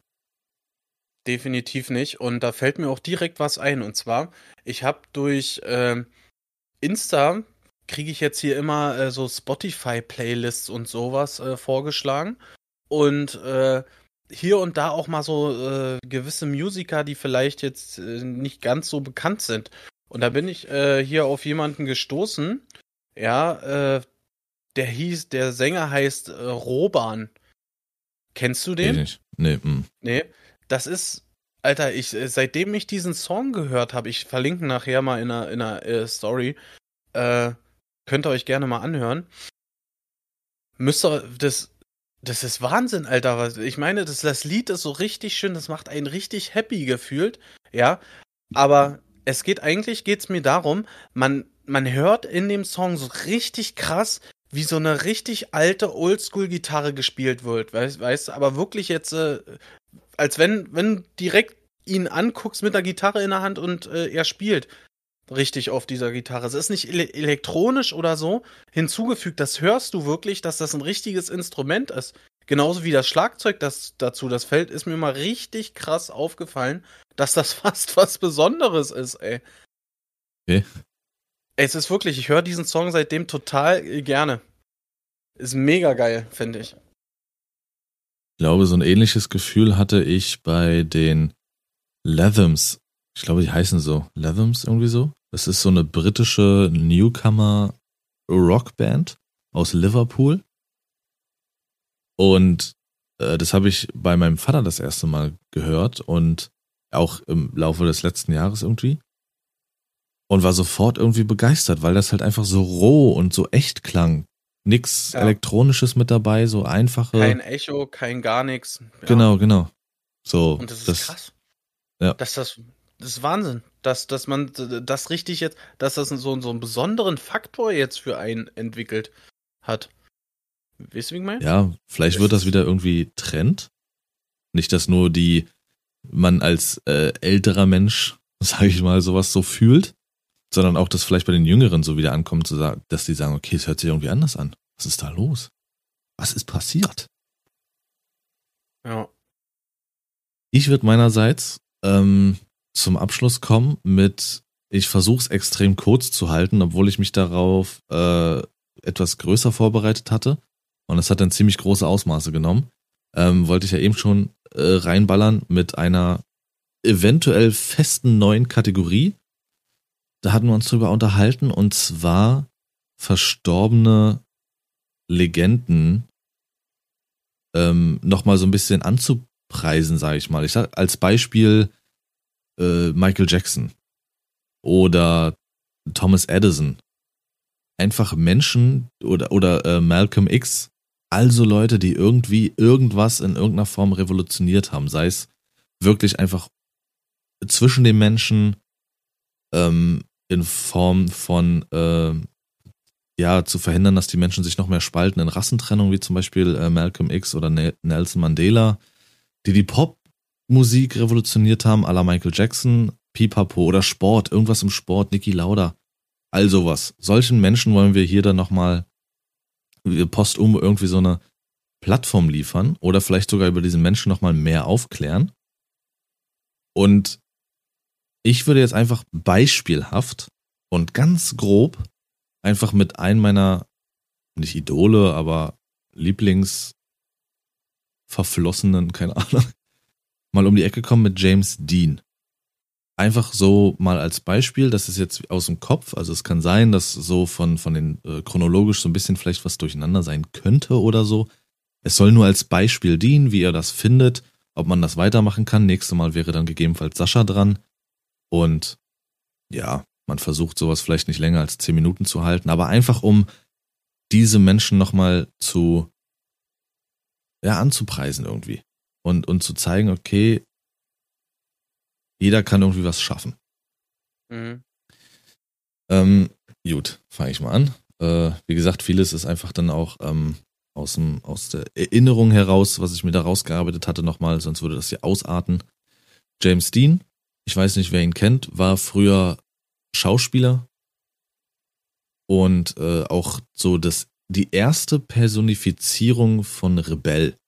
Definitiv nicht. Und da fällt mir auch direkt was ein. Und zwar, ich habe durch äh, Insta kriege ich jetzt hier immer äh, so Spotify-Playlists und sowas äh, vorgeschlagen. Und äh, hier und da auch mal so äh, gewisse Musiker, die vielleicht jetzt äh, nicht ganz so bekannt sind. Und da bin ich hier auf jemanden gestoßen, ja, äh, der hieß, der Sänger heißt äh, Roban. Kennst du den? Nicht. Nee, mh. nee. Das ist, Alter, ich, äh, seitdem ich diesen Song gehört habe, ich verlinke nachher mal in einer, in einer äh, Story, äh, könnt ihr euch gerne mal anhören. Müsst ihr, das, Das ist Wahnsinn, Alter. Ich meine, das, das Lied ist so richtig schön, das macht einen richtig happy gefühlt, ja. Aber es geht eigentlich, geht's mir darum, man, man hört in dem Song so richtig krass, wie so eine richtig alte Oldschool-Gitarre gespielt wird, weißt, weißt aber wirklich jetzt, äh, als wenn, wenn direkt ihn anguckst mit der Gitarre in der Hand und äh, er spielt richtig auf dieser Gitarre. Es ist nicht ele elektronisch oder so hinzugefügt. Das hörst du wirklich, dass das ein richtiges Instrument ist. Genauso wie das Schlagzeug das dazu. Das Feld ist mir mal richtig krass aufgefallen, dass das fast was Besonderes ist, ey. Okay. Es ist wirklich, ich höre diesen Song seitdem total gerne. Ist mega geil, finde ich. Ich glaube, so ein ähnliches Gefühl hatte ich bei den Lathams. Ich glaube, die heißen so. Lathams irgendwie so. Das ist so eine britische Newcomer Rockband aus Liverpool. Und äh, das habe ich bei meinem Vater das erste Mal gehört und auch im Laufe des letzten Jahres irgendwie. Und war sofort irgendwie begeistert, weil das halt einfach so roh und so echt klang. Nix ja. Elektronisches mit dabei, so einfache. Kein Echo, kein gar nichts. Ja. Genau, genau. So. Und das ist das, krass. Ja. Dass das, das ist Wahnsinn, dass, dass man das richtig jetzt, dass das so, so einen besonderen Faktor jetzt für einen entwickelt hat. Weißt du, wie ich meine? Ja, vielleicht wird das wieder irgendwie Trend. Nicht, dass nur die, man als äh, älterer Mensch, sag ich mal, sowas so fühlt, sondern auch, dass vielleicht bei den Jüngeren so wieder ankommt, zu sagen, dass die sagen, okay, es hört sich irgendwie anders an. Was ist da los? Was ist passiert? Ja. Ich würde meinerseits ähm, zum Abschluss kommen mit, ich versuche es extrem kurz zu halten, obwohl ich mich darauf äh, etwas größer vorbereitet hatte. Und es hat dann ziemlich große Ausmaße genommen. Ähm, wollte ich ja eben schon äh, reinballern mit einer eventuell festen neuen Kategorie. Da hatten wir uns drüber unterhalten und zwar verstorbene Legenden ähm, nochmal so ein bisschen anzupreisen, sage ich mal. Ich sag als Beispiel äh, Michael Jackson oder Thomas Edison. Einfach Menschen oder, oder äh, Malcolm X. Also Leute, die irgendwie irgendwas in irgendeiner Form revolutioniert haben. Sei es wirklich einfach zwischen den Menschen ähm, in Form von äh, ja, zu verhindern, dass die Menschen sich noch mehr spalten in Rassentrennung, wie zum Beispiel äh, Malcolm X oder Nelson Mandela, die die Pop Musik revolutioniert haben, à la Michael Jackson, Pipapo oder Sport, irgendwas im Sport, Niki Lauda, all sowas. Solchen Menschen wollen wir hier dann nochmal postum irgendwie so eine Plattform liefern oder vielleicht sogar über diesen Menschen nochmal mehr aufklären. Und ich würde jetzt einfach beispielhaft und ganz grob einfach mit einem meiner, nicht Idole, aber Lieblingsverflossenen, keine Ahnung, mal um die Ecke kommen mit James Dean. Einfach so mal als Beispiel, das ist jetzt aus dem Kopf, also es kann sein, dass so von, von den äh, chronologisch so ein bisschen vielleicht was durcheinander sein könnte oder so. Es soll nur als Beispiel dienen, wie ihr das findet, ob man das weitermachen kann. Nächstes Mal wäre dann gegebenenfalls Sascha dran. Und ja, man versucht sowas vielleicht nicht länger als zehn Minuten zu halten, aber einfach um diese Menschen nochmal zu, ja, anzupreisen irgendwie und, und zu zeigen, okay, jeder kann irgendwie was schaffen. Mhm. Ähm, gut, fange ich mal an. Äh, wie gesagt, vieles ist einfach dann auch ähm, aus, dem, aus der Erinnerung heraus, was ich mir da rausgearbeitet hatte, nochmal, sonst würde das hier ausarten. James Dean, ich weiß nicht, wer ihn kennt, war früher Schauspieler und äh, auch so das, die erste Personifizierung von Rebell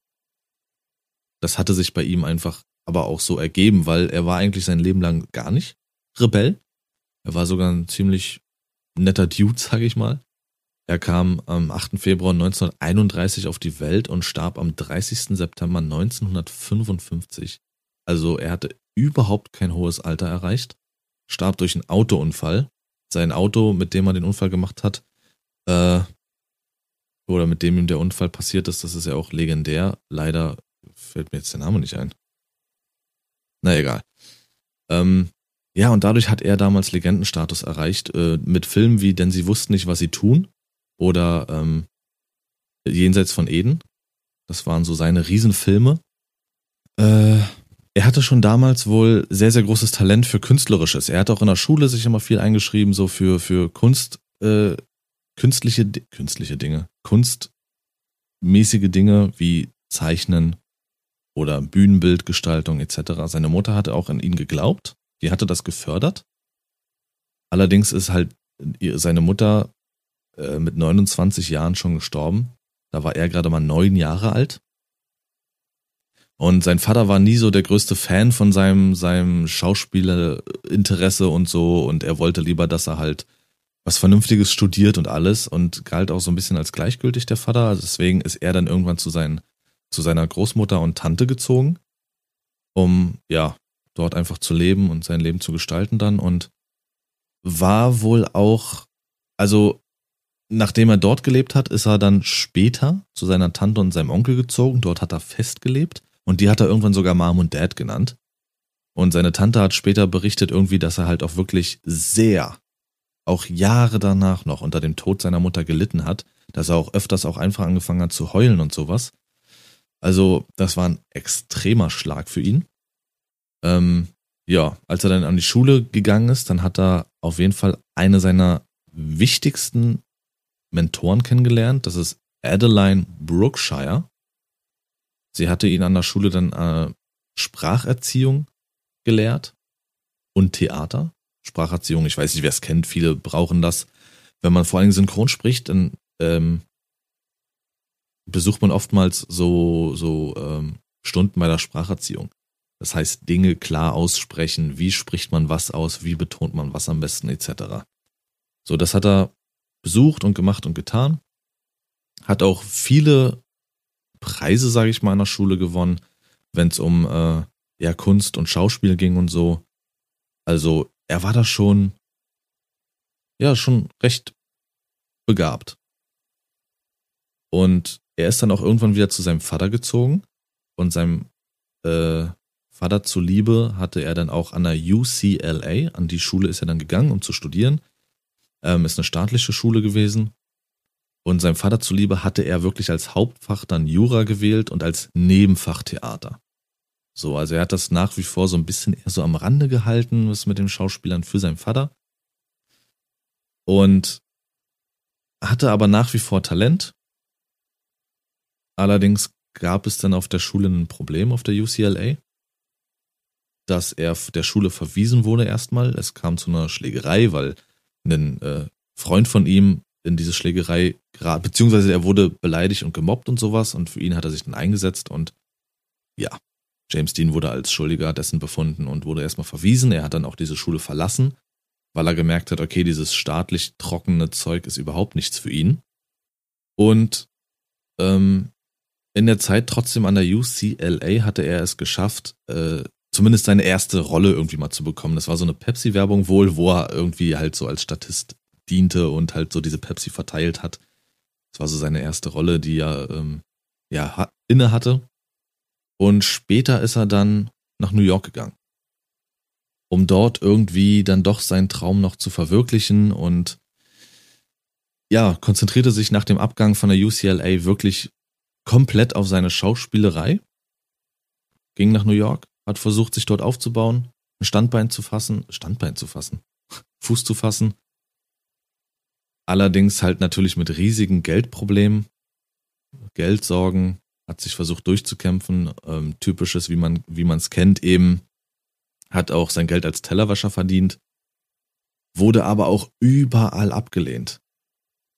das hatte sich bei ihm einfach aber auch so ergeben, weil er war eigentlich sein Leben lang gar nicht Rebell. Er war sogar ein ziemlich netter Dude, sag ich mal. Er kam am 8. Februar 1931 auf die Welt und starb am 30. September 1955. Also er hatte überhaupt kein hohes Alter erreicht, starb durch einen Autounfall. Sein Auto, mit dem er den Unfall gemacht hat, äh, oder mit dem ihm der Unfall passiert ist, das ist ja auch legendär. Leider fällt mir jetzt der Name nicht ein. Na egal. Ähm, ja, und dadurch hat er damals Legendenstatus erreicht, äh, mit Filmen wie Denn sie wussten nicht, was sie tun oder ähm, Jenseits von Eden. Das waren so seine Riesenfilme. Äh, er hatte schon damals wohl sehr, sehr großes Talent für Künstlerisches. Er hat auch in der Schule sich immer viel eingeschrieben, so für, für Kunst, äh, künstliche, künstliche Dinge, kunstmäßige Dinge wie Zeichnen oder Bühnenbildgestaltung etc. Seine Mutter hatte auch an ihn geglaubt, die hatte das gefördert. Allerdings ist halt seine Mutter äh, mit 29 Jahren schon gestorben. Da war er gerade mal neun Jahre alt. Und sein Vater war nie so der größte Fan von seinem, seinem Schauspielerinteresse und so. Und er wollte lieber, dass er halt was Vernünftiges studiert und alles und galt auch so ein bisschen als gleichgültig der Vater. Deswegen ist er dann irgendwann zu, seinen, zu seiner Großmutter und Tante gezogen, um ja dort einfach zu leben und sein Leben zu gestalten dann und war wohl auch, also nachdem er dort gelebt hat, ist er dann später zu seiner Tante und seinem Onkel gezogen. Dort hat er festgelebt und die hat er irgendwann sogar Mom und Dad genannt. Und seine Tante hat später berichtet irgendwie, dass er halt auch wirklich sehr, auch Jahre danach noch unter dem Tod seiner Mutter gelitten hat, dass er auch öfters auch einfach angefangen hat zu heulen und sowas. Also das war ein extremer Schlag für ihn. Ähm, ja, als er dann an die Schule gegangen ist, dann hat er auf jeden Fall eine seiner wichtigsten Mentoren kennengelernt. Das ist Adeline Brookshire. Sie hatte ihn an der Schule dann äh, Spracherziehung gelehrt und Theater. Spracherziehung, ich weiß nicht, wer es kennt, viele brauchen das. Wenn man vor allem synchron spricht, dann ähm, besucht man oftmals so, so ähm, Stunden bei der Spracherziehung. Das heißt, Dinge klar aussprechen, wie spricht man was aus, wie betont man was am besten, etc. So, das hat er besucht und gemacht und getan. Hat auch viele Preise, sage ich mal, in der Schule gewonnen, wenn es um äh, ja, Kunst und Schauspiel ging und so. Also er war da schon, ja, schon recht begabt. Und er ist dann auch irgendwann wieder zu seinem Vater gezogen und seinem äh, Vater zuliebe hatte er dann auch an der UCLA, an die Schule ist er dann gegangen, um zu studieren. Ähm, ist eine staatliche Schule gewesen. Und seinem Vater zuliebe hatte er wirklich als Hauptfach dann Jura gewählt und als Nebenfach Theater. So, also er hat das nach wie vor so ein bisschen eher so am Rande gehalten, was mit den Schauspielern für seinen Vater. Und hatte aber nach wie vor Talent. Allerdings gab es dann auf der Schule ein Problem auf der UCLA, dass er der Schule verwiesen wurde erstmal. Es kam zu einer Schlägerei, weil ein äh, Freund von ihm in diese Schlägerei, beziehungsweise er wurde beleidigt und gemobbt und sowas und für ihn hat er sich dann eingesetzt und ja, James Dean wurde als Schuldiger dessen befunden und wurde erstmal verwiesen. Er hat dann auch diese Schule verlassen, weil er gemerkt hat, okay, dieses staatlich trockene Zeug ist überhaupt nichts für ihn. Und ähm, in der Zeit trotzdem an der UCLA hatte er es geschafft, äh, zumindest seine erste Rolle irgendwie mal zu bekommen. Das war so eine Pepsi-Werbung wohl, wo er irgendwie halt so als Statist diente und halt so diese Pepsi verteilt hat. Das war so seine erste Rolle, die er ähm, ja inne hatte. Und später ist er dann nach New York gegangen, um dort irgendwie dann doch seinen Traum noch zu verwirklichen und ja, konzentrierte sich nach dem Abgang von der UCLA wirklich komplett auf seine Schauspielerei, ging nach New York, hat versucht, sich dort aufzubauen, ein Standbein zu fassen, Standbein zu fassen, Fuß zu fassen. Allerdings halt natürlich mit riesigen Geldproblemen, Geldsorgen, hat sich versucht durchzukämpfen. Ähm, typisches, wie man wie man es kennt, eben hat auch sein Geld als Tellerwäscher verdient, wurde aber auch überall abgelehnt.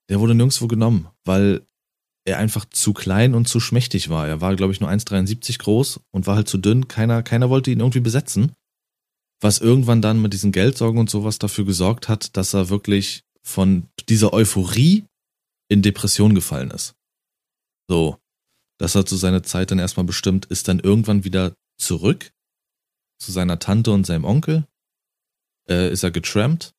Der wurde nirgendwo genommen, weil er einfach zu klein und zu schmächtig war. Er war, glaube ich, nur 1,73 groß und war halt zu dünn. Keiner, keiner wollte ihn irgendwie besetzen. Was irgendwann dann mit diesen Geldsorgen und sowas dafür gesorgt hat, dass er wirklich von dieser Euphorie in Depression gefallen ist. So. Das hat so seine Zeit dann erstmal bestimmt, ist dann irgendwann wieder zurück zu seiner Tante und seinem Onkel. Äh, ist er getrampt,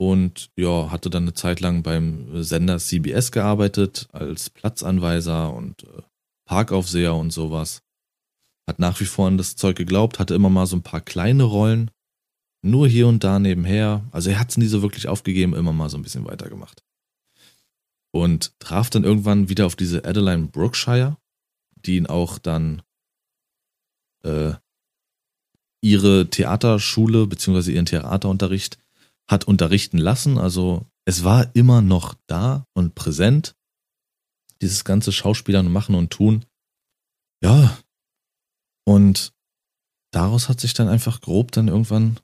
und ja, hatte dann eine Zeit lang beim Sender CBS gearbeitet als Platzanweiser und äh, Parkaufseher und sowas. Hat nach wie vor an das Zeug geglaubt, hatte immer mal so ein paar kleine Rollen, nur hier und da nebenher. Also er hat es nie so wirklich aufgegeben, immer mal so ein bisschen weitergemacht. und traf dann irgendwann wieder auf diese Adeline Brookshire, die ihn auch dann äh, ihre Theaterschule beziehungsweise ihren Theaterunterricht hat unterrichten lassen. Also es war immer noch da und präsent. Dieses ganze Schauspielern machen und tun. Ja. Und daraus hat sich dann einfach grob dann irgendwann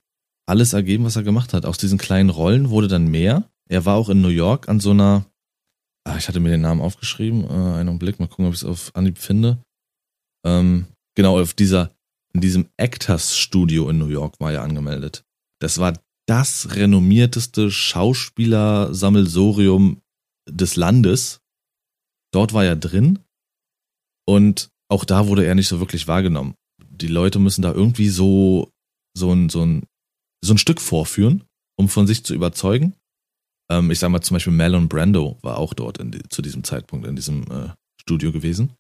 alles ergeben, was er gemacht hat. Aus diesen kleinen Rollen wurde dann mehr. Er war auch in New York an so einer, ah, ich hatte mir den Namen aufgeschrieben, äh, einen Blick, mal gucken, ob ich es auf Anhieb finde. Ähm, genau, auf dieser, in diesem Actors Studio in New York war er angemeldet. Das war das renommierteste Schauspielersammelsorium des Landes. Dort war er drin und auch da wurde er nicht so wirklich wahrgenommen. Die Leute müssen da irgendwie so, so ein, so ein, so ein Stück vorführen, um von sich zu überzeugen. Ähm, ich sag mal zum Beispiel Marlon Brando war auch dort in, zu diesem Zeitpunkt in diesem äh, Studio gewesen.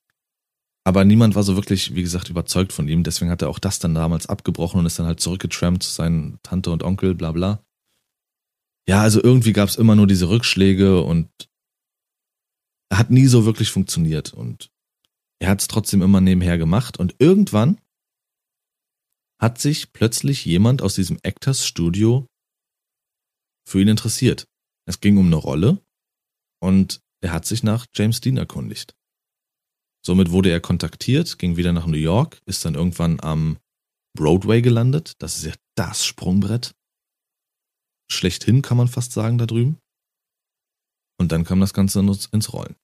Aber niemand war so wirklich, wie gesagt, überzeugt von ihm. Deswegen hat er auch das dann damals abgebrochen und ist dann halt zurückgetrampt zu seinen Tante und Onkel, bla bla. Ja, also irgendwie gab es immer nur diese Rückschläge und hat nie so wirklich funktioniert. Und er hat es trotzdem immer nebenher gemacht. Und irgendwann hat sich plötzlich jemand aus diesem Actors Studio für ihn interessiert. Es ging um eine Rolle und er hat sich nach James Dean erkundigt. Somit wurde er kontaktiert, ging wieder nach New York, ist dann irgendwann am Broadway gelandet. Das ist ja das Sprungbrett. Schlechthin kann man fast sagen da drüben. Und dann kam das Ganze ins Rollen.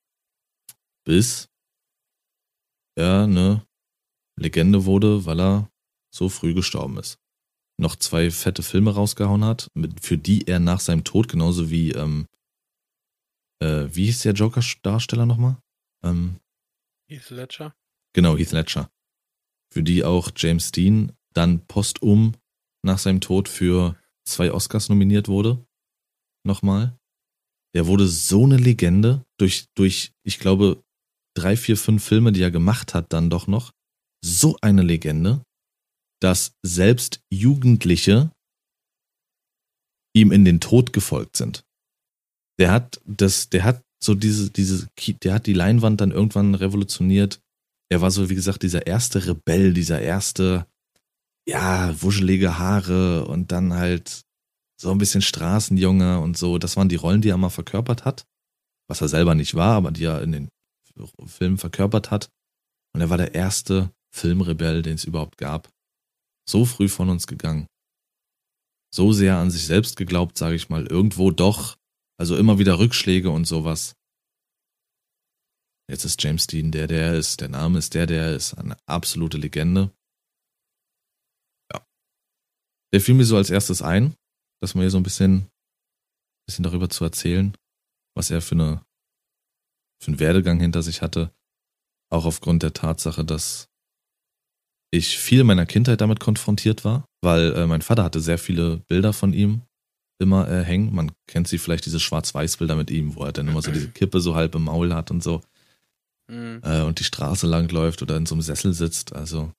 Bis er eine Legende wurde, weil er so früh gestorben ist. Noch zwei fette Filme rausgehauen hat, für die er nach seinem Tod, genauso wie, ähm, äh, wie hieß der Joker-Darsteller nochmal? Ähm, Heath Ledger? Genau, Heath Ledger. Für die auch James Dean dann postum nach seinem Tod für zwei Oscars nominiert wurde. Nochmal. Der wurde so eine Legende durch, durch, ich glaube, drei, vier, fünf Filme, die er gemacht hat, dann doch noch. So eine Legende, dass selbst Jugendliche ihm in den Tod gefolgt sind. Der hat das, der hat so diese, diese, der hat die Leinwand dann irgendwann revolutioniert. Er war so, wie gesagt, dieser erste Rebell, dieser erste, ja, wuschelige Haare und dann halt so ein bisschen Straßenjunge und so. Das waren die Rollen, die er mal verkörpert hat. Was er selber nicht war, aber die er in den Filmen verkörpert hat. Und er war der erste Filmrebell, den es überhaupt gab. So früh von uns gegangen. So sehr an sich selbst geglaubt, sage ich mal. Irgendwo doch also immer wieder Rückschläge und sowas. Jetzt ist James Dean der, der ist. Der Name ist der, der ist. Eine absolute Legende. Ja. Der fiel mir so als erstes ein, dass man hier so ein bisschen, bisschen darüber zu erzählen, was er für eine, für einen Werdegang hinter sich hatte. Auch aufgrund der Tatsache, dass ich viel meiner Kindheit damit konfrontiert war, weil äh, mein Vater hatte sehr viele Bilder von ihm immer äh, hängen. Man kennt sie vielleicht, diese Schwarz-Weiß-Bilder mit ihm, wo er dann immer so diese Kippe so halb im Maul hat und so. Mhm. Äh, und die Straße lang läuft oder in so einem Sessel sitzt. Also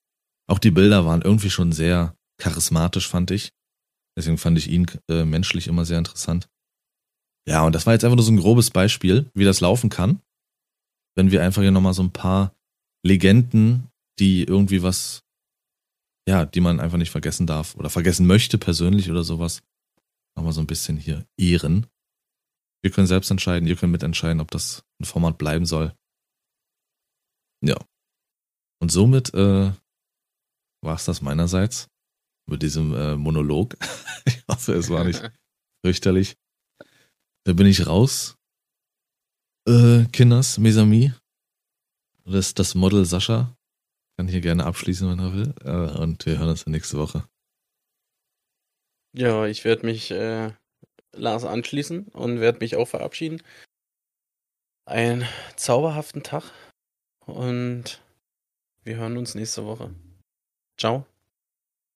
auch die Bilder waren irgendwie schon sehr charismatisch, fand ich. Deswegen fand ich ihn äh, menschlich immer sehr interessant. Ja, und das war jetzt einfach nur so ein grobes Beispiel, wie das laufen kann, wenn wir einfach hier nochmal so ein paar Legenden, die irgendwie was, ja, die man einfach nicht vergessen darf oder vergessen möchte persönlich oder sowas, nochmal so ein bisschen hier ehren. Wir können selbst entscheiden, ihr könnt mitentscheiden, ob das ein Format bleiben soll. Ja. Und somit äh, war es das meinerseits mit diesem äh, Monolog. ich hoffe, es war nicht fürchterlich. Da bin ich raus. Äh, Kinders, Mesami. Das ist das Model Sascha. Kann hier gerne abschließen, wenn er will. Äh, und wir hören uns nächste Woche. Ja, ich werde mich äh, Lars anschließen und werde mich auch verabschieden. Einen zauberhaften Tag und wir hören uns nächste Woche. Ciao.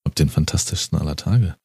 Habt den fantastischsten aller Tage.